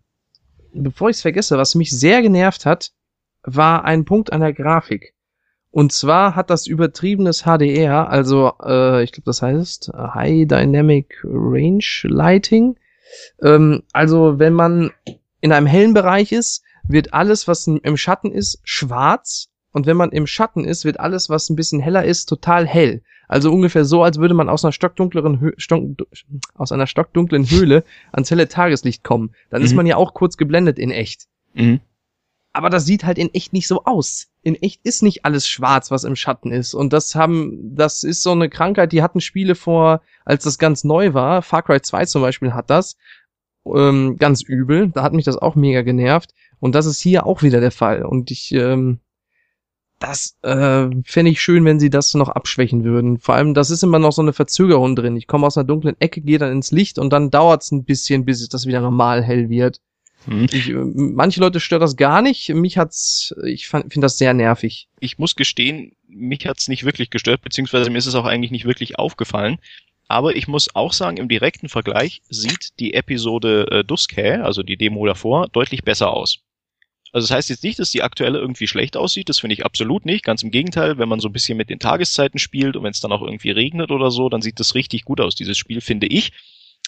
bevor ich es vergesse, was mich sehr genervt hat, war ein Punkt an der Grafik. Und zwar hat das übertriebenes HDR, also äh, ich glaube, das heißt High Dynamic Range Lighting. Ähm, also wenn man in einem hellen Bereich ist, wird alles, was im Schatten ist, schwarz. Und wenn man im Schatten ist, wird alles, was ein bisschen heller ist, total hell. Also ungefähr so, als würde man aus einer stockdunkleren Hö Stock aus einer stockdunklen Höhle ans helle Tageslicht kommen. Dann mhm. ist man ja auch kurz geblendet in echt. Mhm. Aber das sieht halt in echt nicht so aus. In echt ist nicht alles schwarz, was im Schatten ist. Und das haben, das ist so eine Krankheit, die hatten Spiele vor, als das ganz neu war. Far Cry 2 zum Beispiel hat das ähm, ganz übel. Da hat mich das auch mega genervt. Und das ist hier auch wieder der Fall. Und ich, ähm, das äh, fände ich schön, wenn sie das noch abschwächen würden. Vor allem, das ist immer noch so eine Verzögerung drin. Ich komme aus einer dunklen Ecke, gehe dann ins Licht und dann dauert's ein bisschen, bis das wieder normal hell wird. Hm. Ich, äh, manche Leute stört das gar nicht. Mich hat's, ich finde das sehr nervig. Ich muss gestehen, mich hat's nicht wirklich gestört, beziehungsweise mir ist es auch eigentlich nicht wirklich aufgefallen. Aber ich muss auch sagen, im direkten Vergleich sieht die Episode äh, Duskay, also die Demo davor, deutlich besser aus. Also das heißt jetzt nicht, dass die aktuelle irgendwie schlecht aussieht, das finde ich absolut nicht. Ganz im Gegenteil, wenn man so ein bisschen mit den Tageszeiten spielt und wenn es dann auch irgendwie regnet oder so, dann sieht das richtig gut aus, dieses Spiel, finde ich.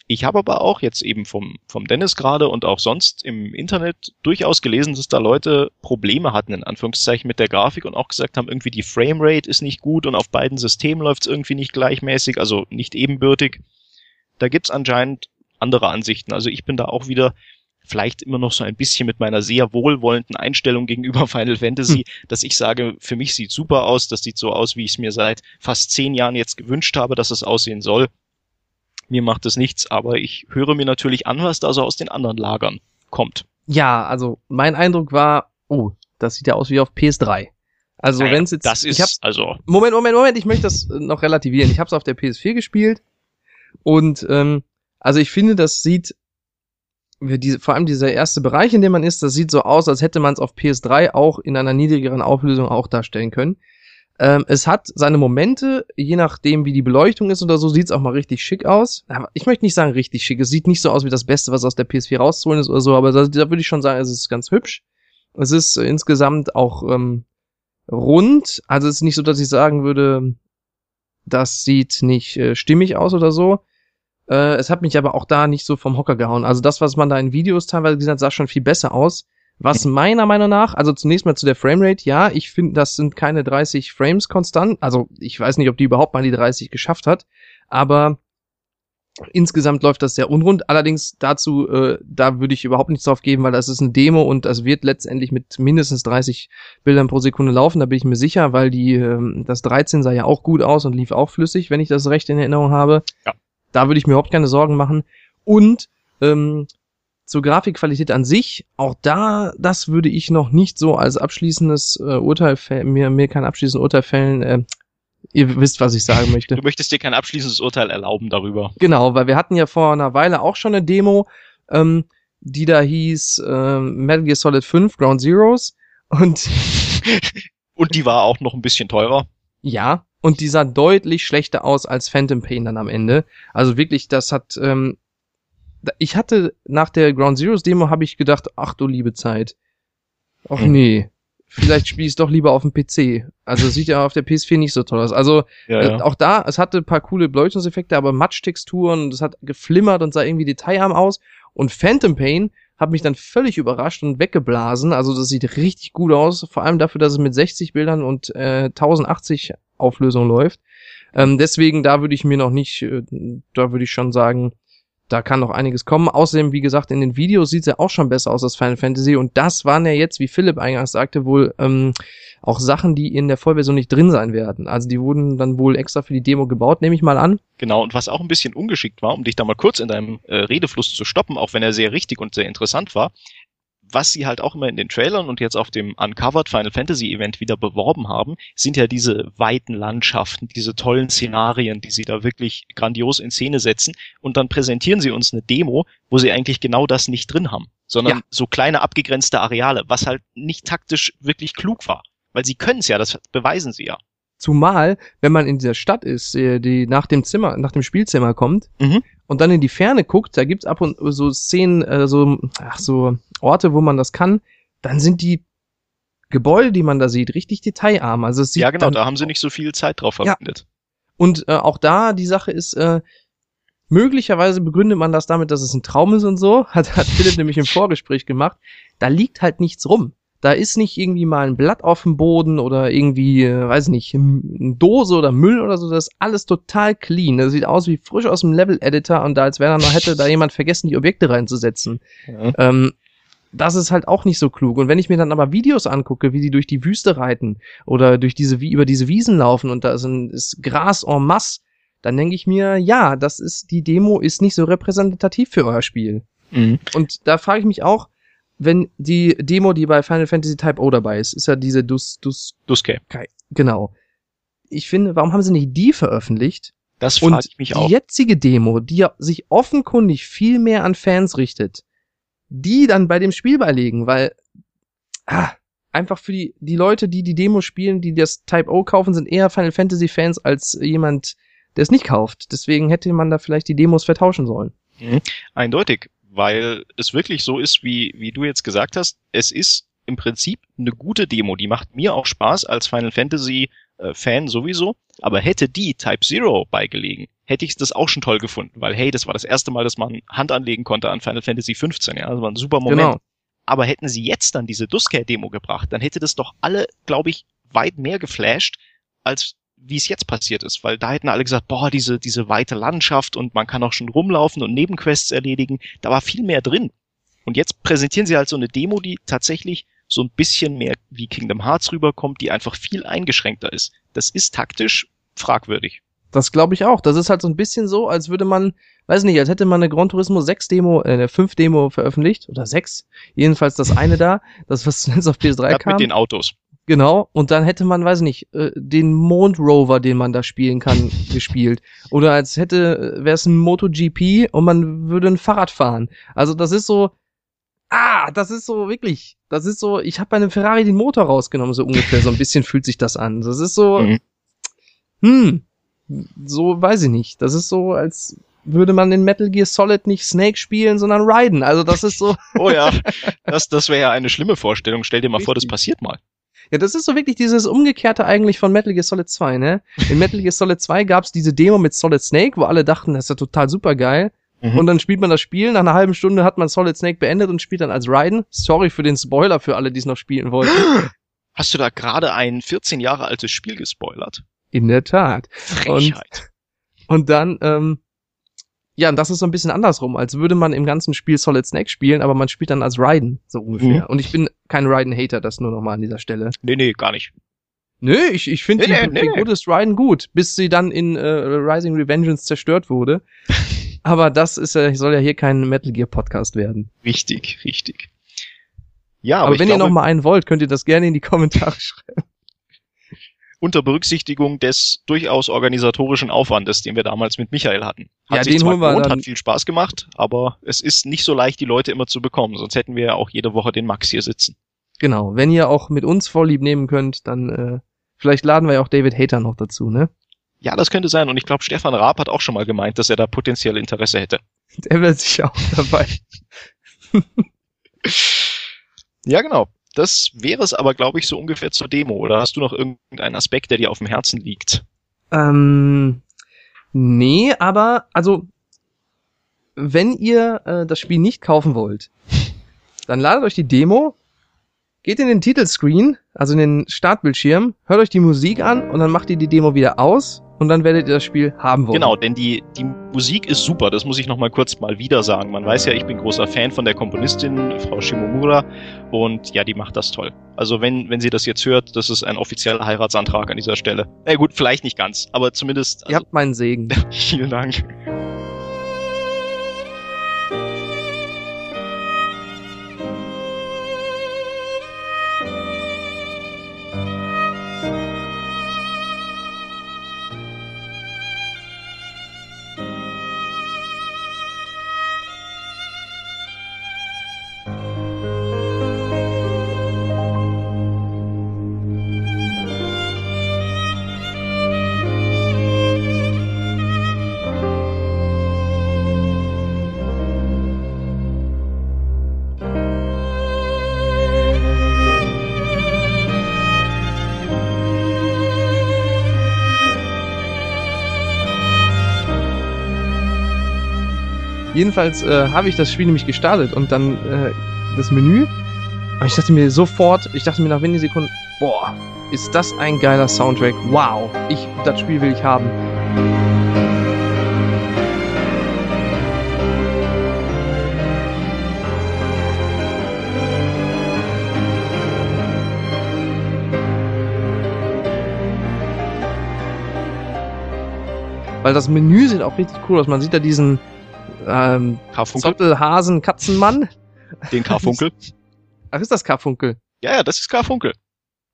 Ich habe aber auch jetzt eben vom, vom Dennis gerade und auch sonst im Internet durchaus gelesen, dass da Leute Probleme hatten, in Anführungszeichen, mit der Grafik und auch gesagt haben, irgendwie die Framerate ist nicht gut und auf beiden Systemen läuft es irgendwie nicht gleichmäßig, also nicht ebenbürtig. Da gibt's anscheinend andere Ansichten. Also ich bin da auch wieder vielleicht immer noch so ein bisschen mit meiner sehr wohlwollenden Einstellung gegenüber Final Fantasy, hm. dass ich sage, für mich sieht super aus, das sieht so aus, wie ich es mir seit fast zehn Jahren jetzt gewünscht habe, dass es aussehen soll. Mir macht es nichts, aber ich höre mir natürlich an, was da so aus den anderen Lagern kommt. Ja, also mein Eindruck war, oh, das sieht ja aus wie auf PS3. Also naja, wenn es jetzt, das ist ich hab's, also Moment, Moment, Moment, ich möchte das noch relativieren. Ich habe es auf der PS4 gespielt und ähm, also ich finde, das sieht diese, vor allem dieser erste Bereich, in dem man ist, das sieht so aus, als hätte man es auf PS3 auch in einer niedrigeren Auflösung auch darstellen können. Ähm, es hat seine Momente, je nachdem wie die Beleuchtung ist oder so, sieht es auch mal richtig schick aus. Ich möchte nicht sagen richtig schick. Es sieht nicht so aus wie das Beste, was aus der PS4 rauszuholen ist oder so, aber da, da würde ich schon sagen, es ist ganz hübsch. Es ist äh, insgesamt auch ähm, rund. Also es ist nicht so, dass ich sagen würde, das sieht nicht äh, stimmig aus oder so. Äh, es hat mich aber auch da nicht so vom Hocker gehauen. Also das, was man da in Videos teilweise gesehen hat, sah schon viel besser aus. Was mhm. meiner Meinung nach, also zunächst mal zu der Framerate, ja, ich finde, das sind keine 30 Frames konstant. Also ich weiß nicht, ob die überhaupt mal die 30 geschafft hat, aber insgesamt läuft das sehr unrund. Allerdings dazu, äh, da würde ich überhaupt nichts drauf geben, weil das ist eine Demo und das wird letztendlich mit mindestens 30 Bildern pro Sekunde laufen. Da bin ich mir sicher, weil die äh, das 13 sah ja auch gut aus und lief auch flüssig, wenn ich das recht in Erinnerung habe. Ja. Da würde ich mir überhaupt keine Sorgen machen. Und ähm, zur Grafikqualität an sich, auch da, das würde ich noch nicht so als abschließendes äh, Urteil, mir, mir kein abschließendes Urteil fällen. Äh, ihr wisst, was ich sagen möchte. Du möchtest dir kein abschließendes Urteil erlauben darüber. Genau, weil wir hatten ja vor einer Weile auch schon eine Demo, ähm, die da hieß äh, Metal Gear Solid 5 Ground Zeroes und und die war auch noch ein bisschen teurer. Ja, und die sah deutlich schlechter aus als Phantom Pain dann am Ende. Also wirklich, das hat, ähm, ich hatte nach der Ground Zeroes Demo habe ich gedacht, ach du liebe Zeit. Ach hm. nee, vielleicht spiele ich es doch lieber auf dem PC. Also sieht ja auf der PS4 nicht so toll aus. Also ja, ja. Äh, auch da, es hatte ein paar coole Beleuchtungseffekte, aber Matschtexturen, das hat geflimmert und sah irgendwie detaillarm aus. Und Phantom Pain hat mich dann völlig überrascht und weggeblasen. Also das sieht richtig gut aus, vor allem dafür, dass es mit 60 Bildern und äh, 1080 Auflösung läuft. Ähm, deswegen, da würde ich mir noch nicht, äh, da würde ich schon sagen, da kann noch einiges kommen. Außerdem, wie gesagt, in den Videos sieht es ja auch schon besser aus als Final Fantasy. Und das waren ja jetzt, wie Philipp eingangs sagte, wohl ähm, auch Sachen, die in der Vollversion nicht drin sein werden. Also die wurden dann wohl extra für die Demo gebaut, nehme ich mal an. Genau, und was auch ein bisschen ungeschickt war, um dich da mal kurz in deinem äh, Redefluss zu stoppen, auch wenn er sehr richtig und sehr interessant war, was sie halt auch immer in den Trailern und jetzt auf dem Uncovered Final Fantasy Event wieder beworben haben, sind ja diese weiten Landschaften, diese tollen Szenarien, die sie da wirklich grandios in Szene setzen. Und dann präsentieren sie uns eine Demo, wo sie eigentlich genau das nicht drin haben, sondern ja. so kleine abgegrenzte Areale, was halt nicht taktisch wirklich klug war. Weil sie können es ja, das beweisen sie ja. Zumal, wenn man in dieser Stadt ist, äh, die nach dem Zimmer, nach dem Spielzimmer kommt mhm. und dann in die Ferne guckt, da gibt's ab und so Szenen, äh, so, ach, so Orte, wo man das kann, dann sind die Gebäude, die man da sieht, richtig detailarm. Also es sieht ja, genau, da haben sie nicht so viel Zeit drauf verwendet. Ja. Und äh, auch da, die Sache ist, äh, möglicherweise begründet man das damit, dass es ein Traum ist und so, hat, hat Philipp nämlich im Vorgespräch gemacht. Da liegt halt nichts rum. Da ist nicht irgendwie mal ein Blatt auf dem Boden oder irgendwie, äh, weiß nicht, eine Dose oder Müll oder so. Das ist alles total clean. Das sieht aus wie frisch aus dem Level-Editor und da als wäre da noch hätte da jemand vergessen, die Objekte reinzusetzen. Ja. Ähm, das ist halt auch nicht so klug. Und wenn ich mir dann aber Videos angucke, wie die durch die Wüste reiten oder durch diese, wie über diese Wiesen laufen und da ist, ein, ist Gras en masse, dann denke ich mir, ja, das ist, die Demo ist nicht so repräsentativ für euer Spiel. Mhm. Und da frage ich mich auch, wenn die Demo, die bei Final Fantasy Type O dabei ist, ist ja diese Dus, Dus, Duske. Genau. Ich finde, warum haben sie nicht die veröffentlicht? Das frage ich mich auch. Die jetzige Demo, die ja sich offenkundig viel mehr an Fans richtet, die dann bei dem Spiel beilegen, weil ah, einfach für die, die Leute, die die Demo spielen, die das Type O kaufen, sind eher Final Fantasy Fans als jemand, der es nicht kauft. Deswegen hätte man da vielleicht die Demos vertauschen sollen. Mhm. Eindeutig, weil es wirklich so ist, wie, wie du jetzt gesagt hast. Es ist im Prinzip eine gute Demo. Die macht mir auch Spaß als Final Fantasy äh, Fan sowieso. Aber hätte die Type Zero beigelegen, hätte ich das auch schon toll gefunden, weil hey, das war das erste Mal, dass man Hand anlegen konnte an Final Fantasy 15, ja, das war ein super Moment. Genau. Aber hätten sie jetzt dann diese Duscare-Demo gebracht, dann hätte das doch alle, glaube ich, weit mehr geflasht, als wie es jetzt passiert ist, weil da hätten alle gesagt, boah, diese, diese weite Landschaft und man kann auch schon rumlaufen und Nebenquests erledigen. Da war viel mehr drin. Und jetzt präsentieren sie halt so eine Demo, die tatsächlich so ein bisschen mehr wie Kingdom Hearts rüberkommt, die einfach viel eingeschränkter ist. Das ist taktisch fragwürdig. Das glaube ich auch. Das ist halt so ein bisschen so, als würde man, weiß nicht, als hätte man eine Gran Turismo 6 Demo, äh, eine 5 Demo veröffentlicht oder 6. Jedenfalls das eine da, das was zuletzt auf PS3 Ja, kam. mit den Autos. Genau, und dann hätte man, weiß nicht, äh, den Mondrover, den man da spielen kann, gespielt. Oder als hätte, wäre es ein MotoGP und man würde ein Fahrrad fahren. Also das ist so, ah, das ist so wirklich, das ist so, ich habe bei einem Ferrari den Motor rausgenommen, so ungefähr, so ein bisschen fühlt sich das an. Das ist so, Mhm. hm, so weiß ich nicht. Das ist so, als würde man in Metal Gear Solid nicht Snake spielen, sondern Raiden. Also das ist so, Oh ja, das, das wäre ja eine schlimme Vorstellung. Stell dir mal vor, das Richtig. passiert mal. Ja, das ist so wirklich dieses Umgekehrte eigentlich von Metal Gear Solid 2, ne? In Metal Gear Solid 2 gab's diese Demo mit Solid Snake, wo alle dachten, das ist ja total super geil. Mhm. Und dann spielt man das Spiel, nach einer halben Stunde hat man Solid Snake beendet und spielt dann als Raiden. Sorry für den Spoiler für alle, die es noch spielen wollten. Hast du da gerade ein 14 Jahre altes Spiel gespoilert? In der Tat. Frechheit. Und dann, ähm, ja, und das ist so ein bisschen andersrum, als würde man im ganzen Spiel Solid Snake spielen, aber man spielt dann als Raiden, so ungefähr. Mhm. Und ich bin kein Raiden-Hater, das nur nochmal an dieser Stelle. Nee, nee, gar nicht. Nö, ich, ich finde Nee, die nee, nee, Figur des Raiden gut, bis sie dann in äh, Rising Revengeance zerstört wurde. Aber das ist ja, soll ja hier kein Metal Gear Podcast werden. Richtig, richtig. Ja, Aber, aber, wenn ihr glaube, noch mal einen wollt, könnt ihr das gerne in die Kommentare schreiben. Unter Berücksichtigung des durchaus organisatorischen Aufwandes, den wir damals mit Michael hatten. Hat Ja, sich den zwar holen wir gelohnt, dann- hat viel Spaß gemacht, aber es ist nicht so leicht, die Leute immer zu bekommen. Sonst hätten wir ja auch jede Woche den Max hier sitzen. Genau, wenn ihr auch mit uns vorlieb nehmen könnt, dann äh, vielleicht laden wir ja auch David Hater noch dazu, ne? Ja, das könnte sein. Und ich glaube, Stefan Raab hat auch schon mal gemeint, dass er da potenziell Interesse hätte. Der wäre sicher auch dabei. Ja, genau. Das wäre es aber, glaube ich, so ungefähr zur Demo. Oder hast du noch irgendeinen Aspekt, der dir auf dem Herzen liegt? Ähm, nee, aber also wenn ihr äh, das Spiel nicht kaufen wollt, dann ladet euch die Demo, geht in den Titelscreen, also in den Startbildschirm, hört euch die Musik an und dann macht ihr die Demo wieder aus und dann werdet ihr das Spiel haben wollen. Genau, denn die, die Musik ist super, das muss ich noch mal kurz mal wieder sagen. Man weiß ja, ich bin großer Fan von der Komponistin, Frau Shimomura, und ja, die macht das toll. Also wenn, wenn sie das jetzt hört, das ist ein offizieller Heiratsantrag an dieser Stelle. Na gut, vielleicht nicht ganz, aber zumindest, Ihr also, habt meinen Segen. vielen Dank. Jedenfalls äh, habe ich das Spiel nämlich gestartet und dann äh, das Menü. Und ich dachte mir sofort, ich dachte mir nach wenigen Sekunden, boah, ist das ein geiler Soundtrack. Wow, ich, das Spiel will ich haben. Weil das Menü sieht auch richtig cool aus. Man sieht da diesen ähm, Karfunkel, Zottelhasen Katzenmann. den Karfunkel. Ach, ist das Karfunkel? Ja, ja, das ist Karfunkel.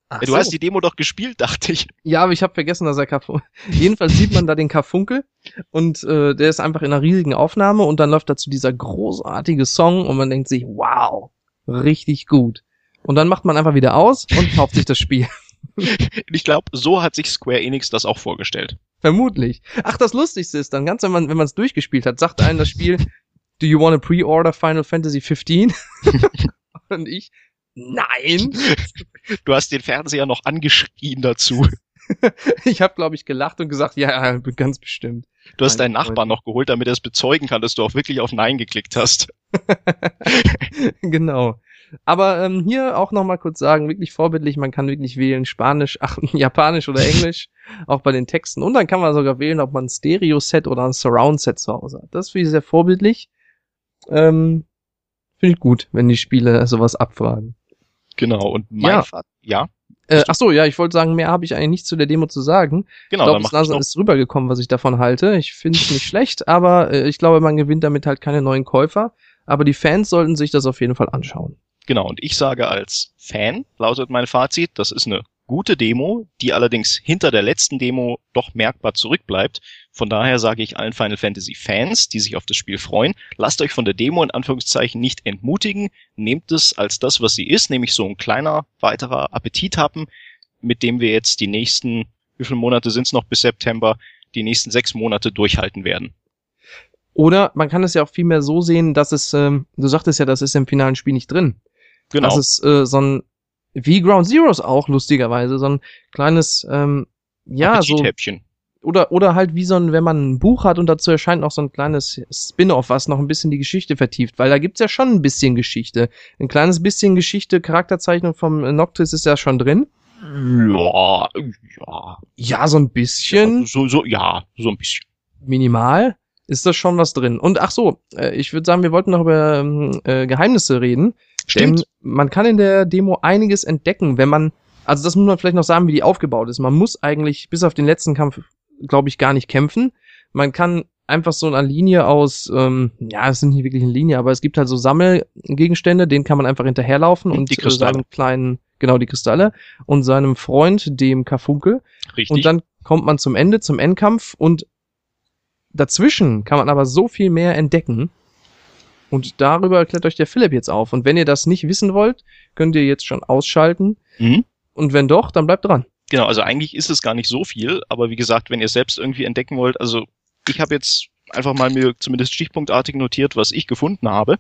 Ach du so. hast die Demo doch gespielt, dachte ich. Ja, aber ich habe vergessen, dass er Karfunkel. Jedenfalls sieht man da den Karfunkel und äh, der ist einfach in einer riesigen Aufnahme und dann läuft dazu dieser großartige Song und man denkt sich, wow, richtig gut. Und dann macht man einfach wieder aus und kauft sich das Spiel. Ich glaube, so hat sich Square Enix das auch vorgestellt. Vermutlich. Ach, das Lustigste ist dann ganz, wenn man wenn man es durchgespielt hat, sagt einem das Spiel, Do you want to pre-order Final Fantasy 15? und ich, nein. Du hast den Fernseher noch angeschrien dazu. Ich habe, glaube ich, gelacht und gesagt, ja, ja, ganz bestimmt. Du hast deinen Nachbarn noch geholt, damit er es bezeugen kann, dass du auch wirklich auf Nein geklickt hast. genau. Aber ähm, hier auch nochmal kurz sagen, wirklich vorbildlich, man kann wirklich wählen Spanisch, ach, Japanisch oder Englisch, auch bei den Texten. Und dann kann man sogar wählen, ob man ein Stereo-Set oder ein Surround-Set zu Hause hat. Das finde ich sehr vorbildlich. Ähm, finde ich gut, wenn die Spiele sowas abfragen. Genau, und mein Ja. Vater, ja, Äh, ach so, ja, ich wollte sagen, mehr habe ich eigentlich nicht zu der Demo zu sagen. genau, ich glaube, es langsam ist rübergekommen, was ich davon halte. Ich finde es nicht schlecht, aber äh, ich glaube, man gewinnt damit halt keine neuen Käufer. Aber die Fans sollten sich das auf jeden Fall anschauen. Genau, und ich sage als Fan, lautet mein Fazit, das ist eine gute Demo, die allerdings hinter der letzten Demo doch merkbar zurückbleibt. Von daher sage ich allen Final Fantasy Fans, die sich auf das Spiel freuen, lasst euch von der Demo in Anführungszeichen nicht entmutigen, nehmt es als das, was sie ist, nämlich so ein kleiner weiterer Appetithappen, mit dem wir jetzt die nächsten, wie viele Monate sind es noch bis September, die nächsten sechs Monate durchhalten werden. Oder man kann es ja auch vielmehr so sehen, dass es, ähm, du sagtest ja, das ist im finalen Spiel nicht drin. Genau. Das ist äh, so ein, wie Ground Zeroes auch, lustigerweise, so ein kleines, ähm, ja, so, oder, oder halt wie so ein, wenn man ein Buch hat und dazu erscheint noch so ein kleines Spin-off, was noch ein bisschen die Geschichte vertieft, weil da gibt's ja schon ein bisschen Geschichte. Ein kleines bisschen Geschichte, Charakterzeichnung vom Noctis ist ja schon drin. Ja, ja. Ja, so ein bisschen. So, so, ja, so ein bisschen. minimal ist das schon was drin. Und ach so, äh, ich würde sagen, wir wollten noch über ähm, äh, Geheimnisse reden. Stimmt. Denn man kann in der Demo einiges entdecken, wenn man, also das muss man vielleicht noch sagen, wie die aufgebaut ist. Man muss eigentlich bis auf den letzten Kampf, glaube ich, gar nicht kämpfen. Man kann einfach so eine Linie aus, ähm, ja, es sind nicht wirklich eine Linie, aber es gibt halt so Sammelgegenstände, denen kann man einfach hinterherlaufen Hm, und die Kristalle. seinem kleinen, genau die Kristalle und seinem Freund, dem Karfunkel, Richtig. und dann kommt man zum Ende, zum Endkampf und dazwischen kann man aber so viel mehr entdecken. Und darüber klärt euch der Philipp jetzt auf. Und wenn ihr das nicht wissen wollt, könnt ihr jetzt schon ausschalten. Mhm. Und wenn doch, dann bleibt dran. Genau, also eigentlich ist es gar nicht so viel, aber wie gesagt, wenn ihr es selbst irgendwie entdecken wollt, also ich habe jetzt einfach mal mir zumindest stichpunktartig notiert, was ich gefunden habe.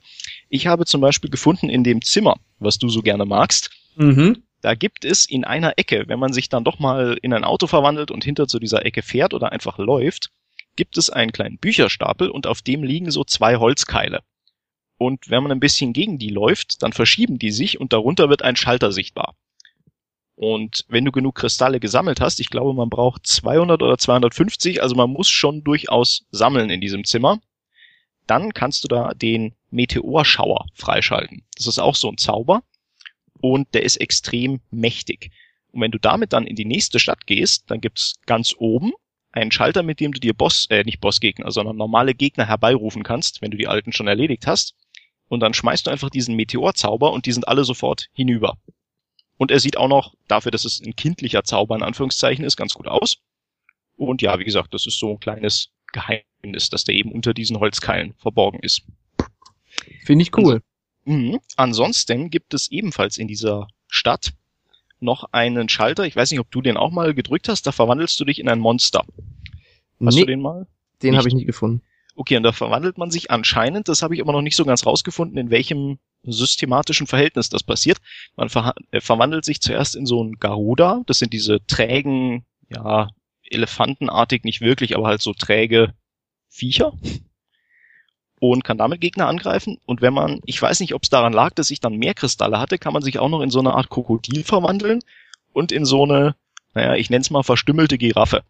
Ich habe zum Beispiel gefunden in dem Zimmer, was du so gerne magst, Mhm. da gibt es in einer Ecke, wenn man sich dann doch mal in ein Auto verwandelt und hinter zu dieser Ecke fährt oder einfach läuft, gibt es einen kleinen Bücherstapel und auf dem liegen so zwei Holzkeile. Und wenn man ein bisschen gegen die läuft, dann verschieben die sich und darunter wird ein Schalter sichtbar. Und wenn du genug Kristalle gesammelt hast, ich glaube, man braucht 200 oder 250, also man muss schon durchaus sammeln in diesem Zimmer, dann kannst du da den Meteorschauer freischalten. Das ist auch so ein Zauber und der ist extrem mächtig. Und wenn du damit dann in die nächste Stadt gehst, dann gibt's ganz oben einen Schalter, mit dem du dir Boss, äh, nicht Bossgegner, sondern normale Gegner herbeirufen kannst, wenn du die alten schon erledigt hast. Und dann schmeißt du einfach diesen Meteorzauber und die sind alle sofort hinüber. Und er sieht auch noch, dafür, dass es ein kindlicher Zauber in Anführungszeichen ist, ganz gut aus. Und ja, wie gesagt, das ist so ein kleines Geheimnis, dass der eben unter diesen Holzkeilen verborgen ist. Finde ich cool. Mhm. Ansonsten gibt es ebenfalls in dieser Stadt noch einen Schalter. Ich weiß nicht, ob du den auch mal gedrückt hast. Da verwandelst du dich in ein Monster. Hast nee, du den mal? den habe ich nicht gefunden. Okay, und da verwandelt man sich anscheinend, das habe ich aber noch nicht so ganz rausgefunden, in welchem systematischen Verhältnis das passiert. Man verha- äh, verwandelt sich zuerst in so ein Garuda, das sind diese trägen, ja, elefantenartig nicht wirklich, aber halt so träge Viecher und kann damit Gegner angreifen. Und wenn man, ich weiß nicht, ob es daran lag, dass ich dann mehr Kristalle hatte, kann man sich auch noch in so eine Art Krokodil verwandeln und in so eine, naja, ich nenne es mal verstümmelte Giraffe.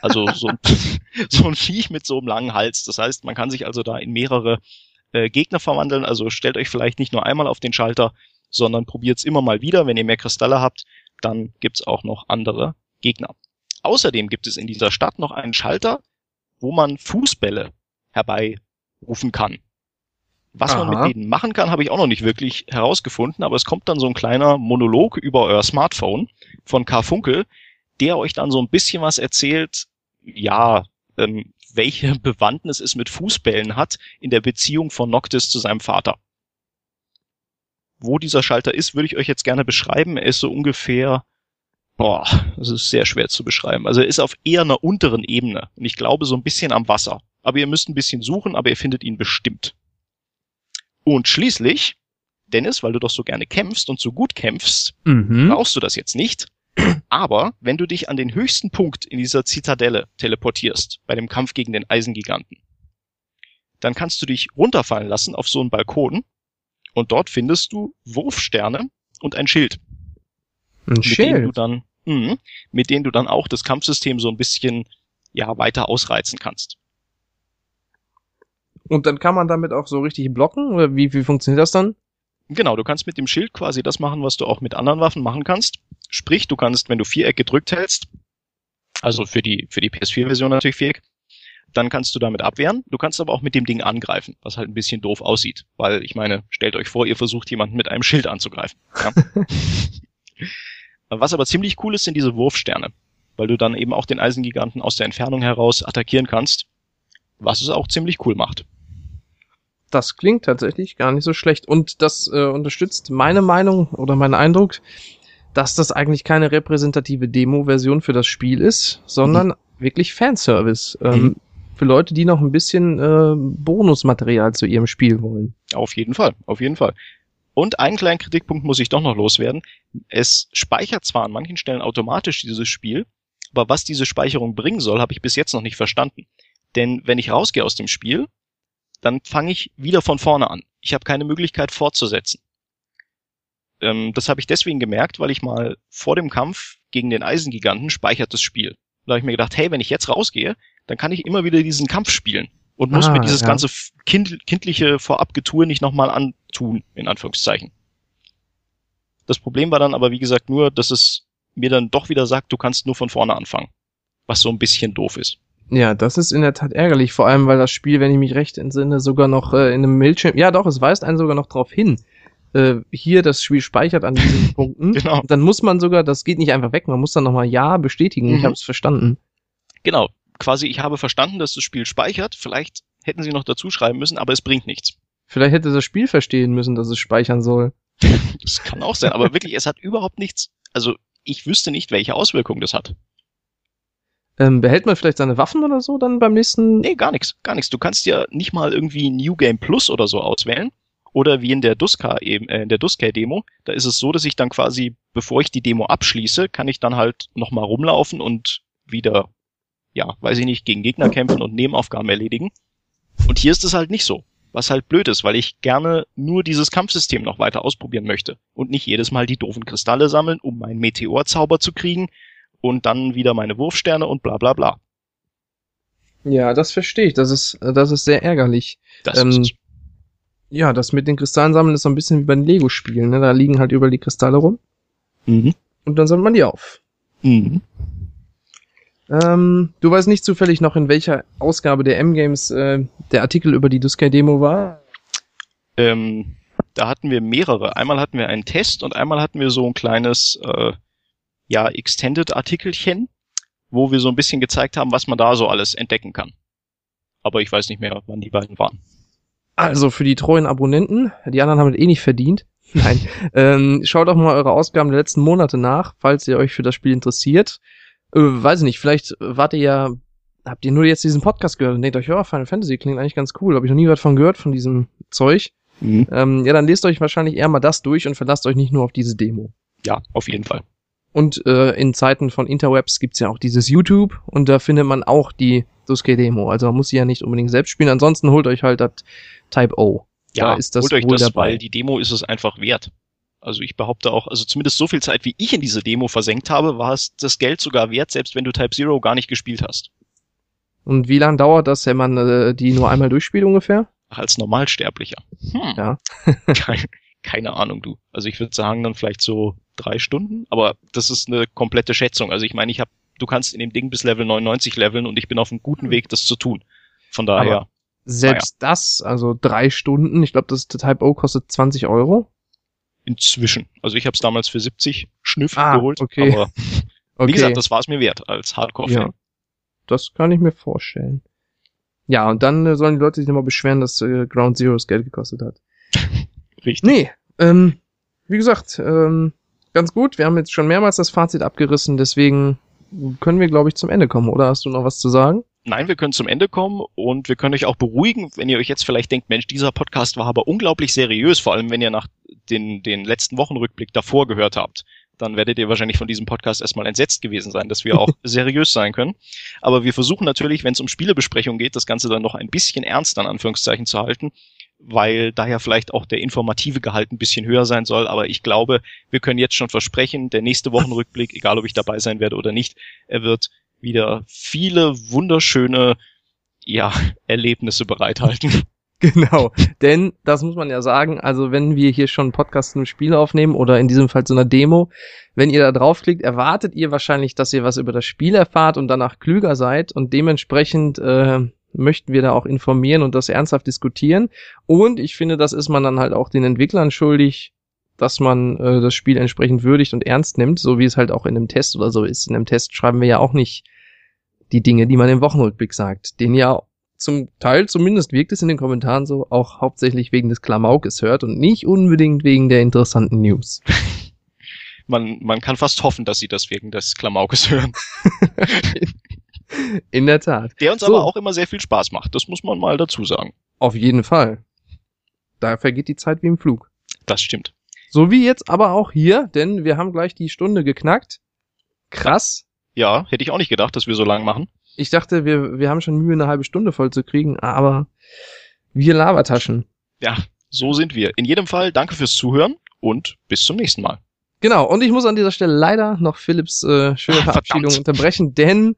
Also so, ein- so ein Viech mit so einem langen Hals. Das heißt, man kann sich also da in mehrere äh, Gegner verwandeln. Also stellt euch vielleicht nicht nur einmal auf den Schalter, sondern probiert es immer mal wieder. Wenn ihr mehr Kristalle habt, dann gibt's auch noch andere Gegner. Außerdem gibt es in dieser Stadt noch einen Schalter, wo man Fußbälle herbeirufen kann. Was man Aha. mit denen machen kann, habe ich auch noch nicht wirklich herausgefunden, aber es kommt dann so ein kleiner Monolog über euer Smartphone von Carfunkel, der euch dann so ein bisschen was erzählt, ja, ähm, welche Bewandtnis es mit Fußbällen hat in der Beziehung von Noctis zu seinem Vater. Wo dieser Schalter ist, würde ich euch jetzt gerne beschreiben. Er ist so ungefähr, boah, das ist sehr schwer zu beschreiben. Also er ist auf eher einer unteren Ebene und ich glaube so ein bisschen am Wasser. Aber ihr müsst ein bisschen suchen, aber ihr findet ihn bestimmt. Und schließlich, Dennis, weil du doch so gerne kämpfst und so gut kämpfst, Mhm. brauchst du das jetzt nicht. Aber wenn du dich an den höchsten Punkt in dieser Zitadelle teleportierst, bei dem Kampf gegen den Eisengiganten, dann kannst du dich runterfallen lassen auf so einen Balkon Und dort findest du Wurfsterne und ein Schild. Ein mit denen du Schild. dann, mh, mit denen du dann auch das Kampfsystem so ein bisschen ja weiter ausreizen kannst. Und dann kann man damit auch so richtig blocken? Oder wie, wie funktioniert das dann? Genau, du kannst mit dem Schild quasi das machen, was du auch mit anderen Waffen machen kannst. Sprich, du kannst, wenn du Viereck gedrückt hältst, also für die, für die PS4-Version natürlich Viereck, dann kannst du damit abwehren. Du kannst aber auch mit dem Ding angreifen, was halt ein bisschen doof aussieht. Weil, ich meine, stellt euch vor, ihr versucht jemanden mit einem Schild anzugreifen. Ja? was aber ziemlich cool ist, sind diese Wurfsterne. Weil du dann eben auch den Eisengiganten aus der Entfernung heraus attackieren kannst. Was es auch ziemlich cool macht. Das klingt tatsächlich gar nicht so schlecht. Und das äh, unterstützt meine Meinung oder meinen Eindruck, dass das eigentlich keine repräsentative Demo-Version für das Spiel ist, sondern wirklich Fanservice. Ähm, Mhm. Für Leute, die noch ein bisschen äh, Bonusmaterial zu ihrem Spiel wollen. Auf jeden Fall, auf jeden Fall. Und einen kleinen Kritikpunkt muss ich doch noch loswerden. Es speichert zwar an manchen Stellen automatisch dieses Spiel, aber was diese Speicherung bringen soll, habe ich bis jetzt noch nicht verstanden. Denn wenn ich rausgehe aus dem Spiel, dann fange ich wieder von vorne an. Ich habe keine Möglichkeit fortzusetzen. Ähm, das habe ich deswegen gemerkt, weil ich mal vor dem Kampf gegen den Eisengiganten speichert das Spiel. Da habe ich mir gedacht, hey, wenn ich jetzt rausgehe, dann kann ich immer wieder diesen Kampf spielen und muss Ah, mir dieses ja. ganze kind, kindliche Vorabgetue nicht nochmal antun, in Anführungszeichen. Das Problem war dann aber, wie gesagt, nur, dass es mir dann doch wieder sagt, du kannst nur von vorne anfangen. Was so ein bisschen doof ist. Ja, das ist in der Tat ärgerlich, vor allem weil das Spiel, wenn ich mich recht entsinne, sogar noch äh, in einem Bildschirm, ja doch, es weist einen sogar noch darauf hin. Äh, hier das Spiel speichert an diesen Punkten. Genau. Dann muss man sogar, das geht nicht einfach weg, man muss dann nochmal Ja bestätigen. Ich Mhm. habe es verstanden. Genau. Quasi, ich habe verstanden, dass das Spiel speichert. Vielleicht hätten sie noch dazu schreiben müssen, aber es bringt nichts. Vielleicht hätte das Spiel verstehen müssen, dass es speichern soll. Das kann auch sein, aber wirklich, es hat überhaupt nichts. Also, ich wüsste nicht, welche Auswirkungen das hat. Ähm, behält man vielleicht seine Waffen oder so dann beim nächsten? Nee, gar nichts, gar nichts. Du kannst ja nicht mal irgendwie New Game Plus oder so auswählen. Oder wie in der Duska eben, äh, in der Duska-Demo, da ist es so, dass ich dann quasi, bevor ich die Demo abschließe, kann ich dann halt nochmal rumlaufen und wieder, ja, weiß ich nicht, gegen Gegner kämpfen und Nebenaufgaben erledigen. Und hier ist es halt nicht so. Was halt blöd ist, weil ich gerne nur dieses Kampfsystem noch weiter ausprobieren möchte. Und nicht jedes Mal die doofen Kristalle sammeln, um meinen Meteorzauber zu kriegen und dann wieder meine Wurfsterne und bla bla bla. Ja, das verstehe ich. Das ist, das ist sehr ärgerlich. Das Ähm, ist. Ja, das mit den Kristallen sammeln ist so ein bisschen wie bei den Lego-Spielen. Ne? Da liegen halt überall die Kristalle rum Mhm. und dann sammelt man die auf. Mhm. Ähm, du weißt nicht zufällig noch, in welcher Ausgabe der M-Games äh, der Artikel über die Dusky-Demo war? Ähm, da hatten wir mehrere. Einmal hatten wir einen Test und einmal hatten wir so ein kleines, äh, ja, Extended-Artikelchen, wo wir so ein bisschen gezeigt haben, was man da so alles entdecken kann. Aber ich weiß nicht mehr, wann die beiden waren. Also für die treuen Abonnenten, die anderen haben das eh nicht verdient. Nein, ähm, schaut doch mal eure Ausgaben der letzten Monate nach, falls ihr euch für das Spiel interessiert. Äh, weiß ich nicht, vielleicht wart ihr ja, habt ihr nur jetzt diesen Podcast gehört und denkt euch, ja, Final Fantasy klingt eigentlich ganz cool, habe ich noch nie was von gehört, von diesem Zeug. Ähm, ja, dann lest euch wahrscheinlich eher mal das durch und verlasst euch nicht nur auf diese Demo. Ja, auf jeden Fall. Und äh, in Zeiten von Interwebs gibt's ja auch dieses YouTube und da findet man auch die Duske-Demo. Also man muss sie ja nicht unbedingt selbst spielen. Ansonsten holt euch halt das Type O. Ja, da ist das holt euch wohl das, dabei. weil die Demo ist es einfach wert. Also ich behaupte auch, also zumindest so viel Zeit, wie ich in diese Demo versenkt habe, war es das Geld sogar wert, selbst wenn du Type Zero gar nicht gespielt hast. Und wie lange dauert das, wenn man äh, die nur einmal durchspielt ungefähr? Ach, als Normalsterblicher. Hm. Ja. keine, keine Ahnung, du. Also ich würde sagen, dann vielleicht so drei Stunden, aber das ist eine komplette Schätzung. Also ich meine, ich habe, du kannst in dem Ding bis Level 99 leveln und ich bin auf einem guten Weg, das zu tun. Von daher, Aber Selbst das, also drei Stunden, ich glaube, das Type O kostet 20 Euro. inzwischen. Also ich habe es damals für 70 Schnüff Ah, geholt, okay. aber Okay, wie gesagt, das war es mir wert als Hardcore-Fan. ja, das kann ich mir vorstellen. Ja, und dann äh, sollen die Leute sich nochmal beschweren, dass äh, Ground Zero das Geld gekostet hat. Richtig. Nee, ähm, wie gesagt, ähm, ganz gut. Wir haben jetzt schon mehrmals das Fazit abgerissen, deswegen können wir, glaube ich, zum Ende kommen. Oder hast du noch was zu sagen? Nein, wir können zum Ende kommen und wir können euch auch beruhigen, wenn ihr euch jetzt vielleicht denkt, Mensch, dieser Podcast war aber unglaublich seriös, vor allem wenn ihr nach den, den letzten Wochenrückblick davor gehört habt. Dann werdet ihr wahrscheinlich von diesem Podcast erstmal entsetzt gewesen sein, dass wir auch seriös sein können. Aber wir versuchen natürlich, wenn es um Spielebesprechung geht, das Ganze dann noch ein bisschen ernster in Anführungszeichen zu halten. Weil da ja vielleicht auch der informative Gehalt ein bisschen höher sein soll. Aber ich glaube, wir können jetzt schon versprechen, der nächste Wochenrückblick, egal ob ich dabei sein werde oder nicht, er wird wieder viele wunderschöne ja, Erlebnisse bereithalten. Genau, denn das muss man ja sagen, also wenn wir hier schon Podcast zum Spiel aufnehmen oder in diesem Fall zu einer Demo, wenn ihr da draufklickt, erwartet ihr wahrscheinlich, dass ihr was über das Spiel erfahrt und danach klüger seid und dementsprechend äh, möchten wir da auch informieren und das ernsthaft diskutieren. Und ich finde, das ist man dann halt auch den Entwicklern schuldig, dass man äh, das Spiel entsprechend würdigt und ernst nimmt, so wie es halt auch in einem Test oder so ist. In einem Test schreiben wir ja auch nicht die Dinge, die man im Wochenrückblick sagt, den ja zum Teil zumindest wirkt es in den Kommentaren so, auch hauptsächlich wegen des Klamaukes hört und nicht unbedingt wegen der interessanten News. Man, man kann fast hoffen, dass sie das wegen des Klamaukes hören. in der Tat. Der uns so. aber auch immer sehr viel Spaß macht, das muss man mal dazu sagen. Auf jeden Fall. Da vergeht die Zeit wie im Flug. Das stimmt. So wie jetzt aber auch hier, denn wir haben gleich die Stunde geknackt. Krass. Ja, hätte ich auch nicht gedacht, dass wir so lang machen. Ich dachte, wir, wir haben schon Mühe, eine halbe Stunde voll zu kriegen, aber wir Labertaschen. Ja, so sind wir. In jedem Fall danke fürs Zuhören und bis zum nächsten Mal. Genau, und ich muss an dieser Stelle leider noch Philips äh, schöne Ach, Verabschiedung unterbrechen, denn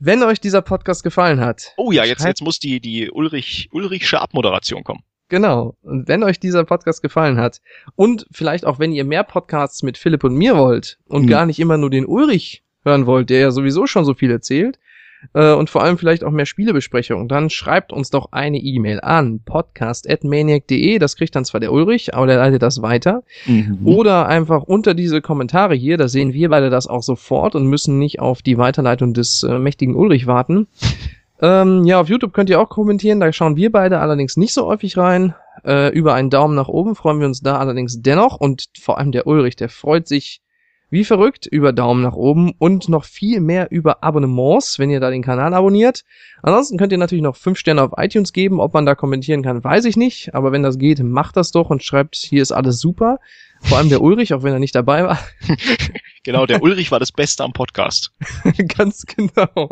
wenn euch dieser Podcast gefallen hat. Oh ja, jetzt, jetzt muss die, die Ulrich, Ulrichsche Abmoderation kommen. Genau. Und wenn euch dieser Podcast gefallen hat und vielleicht auch wenn ihr mehr Podcasts mit Philipp und mir wollt und hm. gar nicht immer nur den Ulrich hören wollt, der ja sowieso schon so viel erzählt, äh, und vor allem vielleicht auch mehr Spielebesprechungen, dann schreibt uns doch eine E-Mail an podcast.maniac.de. Das kriegt dann zwar der Ulrich, aber der leitet das weiter. Mhm. Oder einfach unter diese Kommentare hier, da sehen wir beide das auch sofort und müssen nicht auf die Weiterleitung des äh, mächtigen Ulrich warten. Ähm, ja, auf YouTube könnt ihr auch kommentieren, da schauen wir beide allerdings nicht so häufig rein. Äh, über einen Daumen nach oben freuen wir uns da allerdings dennoch und vor allem der Ulrich, der freut sich wie verrückt über Daumen nach oben und noch viel mehr über Abonnements, wenn ihr da den Kanal abonniert. Ansonsten könnt ihr natürlich noch fünf Sterne auf iTunes geben. Ob man da kommentieren kann, weiß ich nicht. Aber wenn das geht, macht das doch und schreibt, hier ist alles super. Vor allem der Ulrich, auch wenn er nicht dabei war. genau, der Ulrich war das Beste am Podcast. Ganz genau.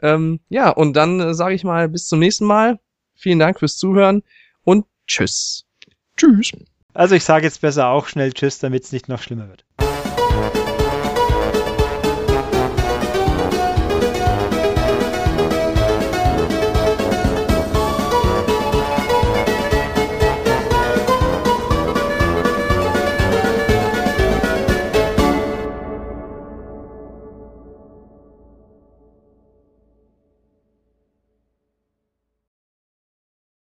Ähm, ja, und dann äh, sage ich mal bis zum nächsten Mal. Vielen Dank fürs Zuhören und tschüss. Tschüss. Also ich sage jetzt besser auch schnell Tschüss, damit es nicht noch schlimmer wird.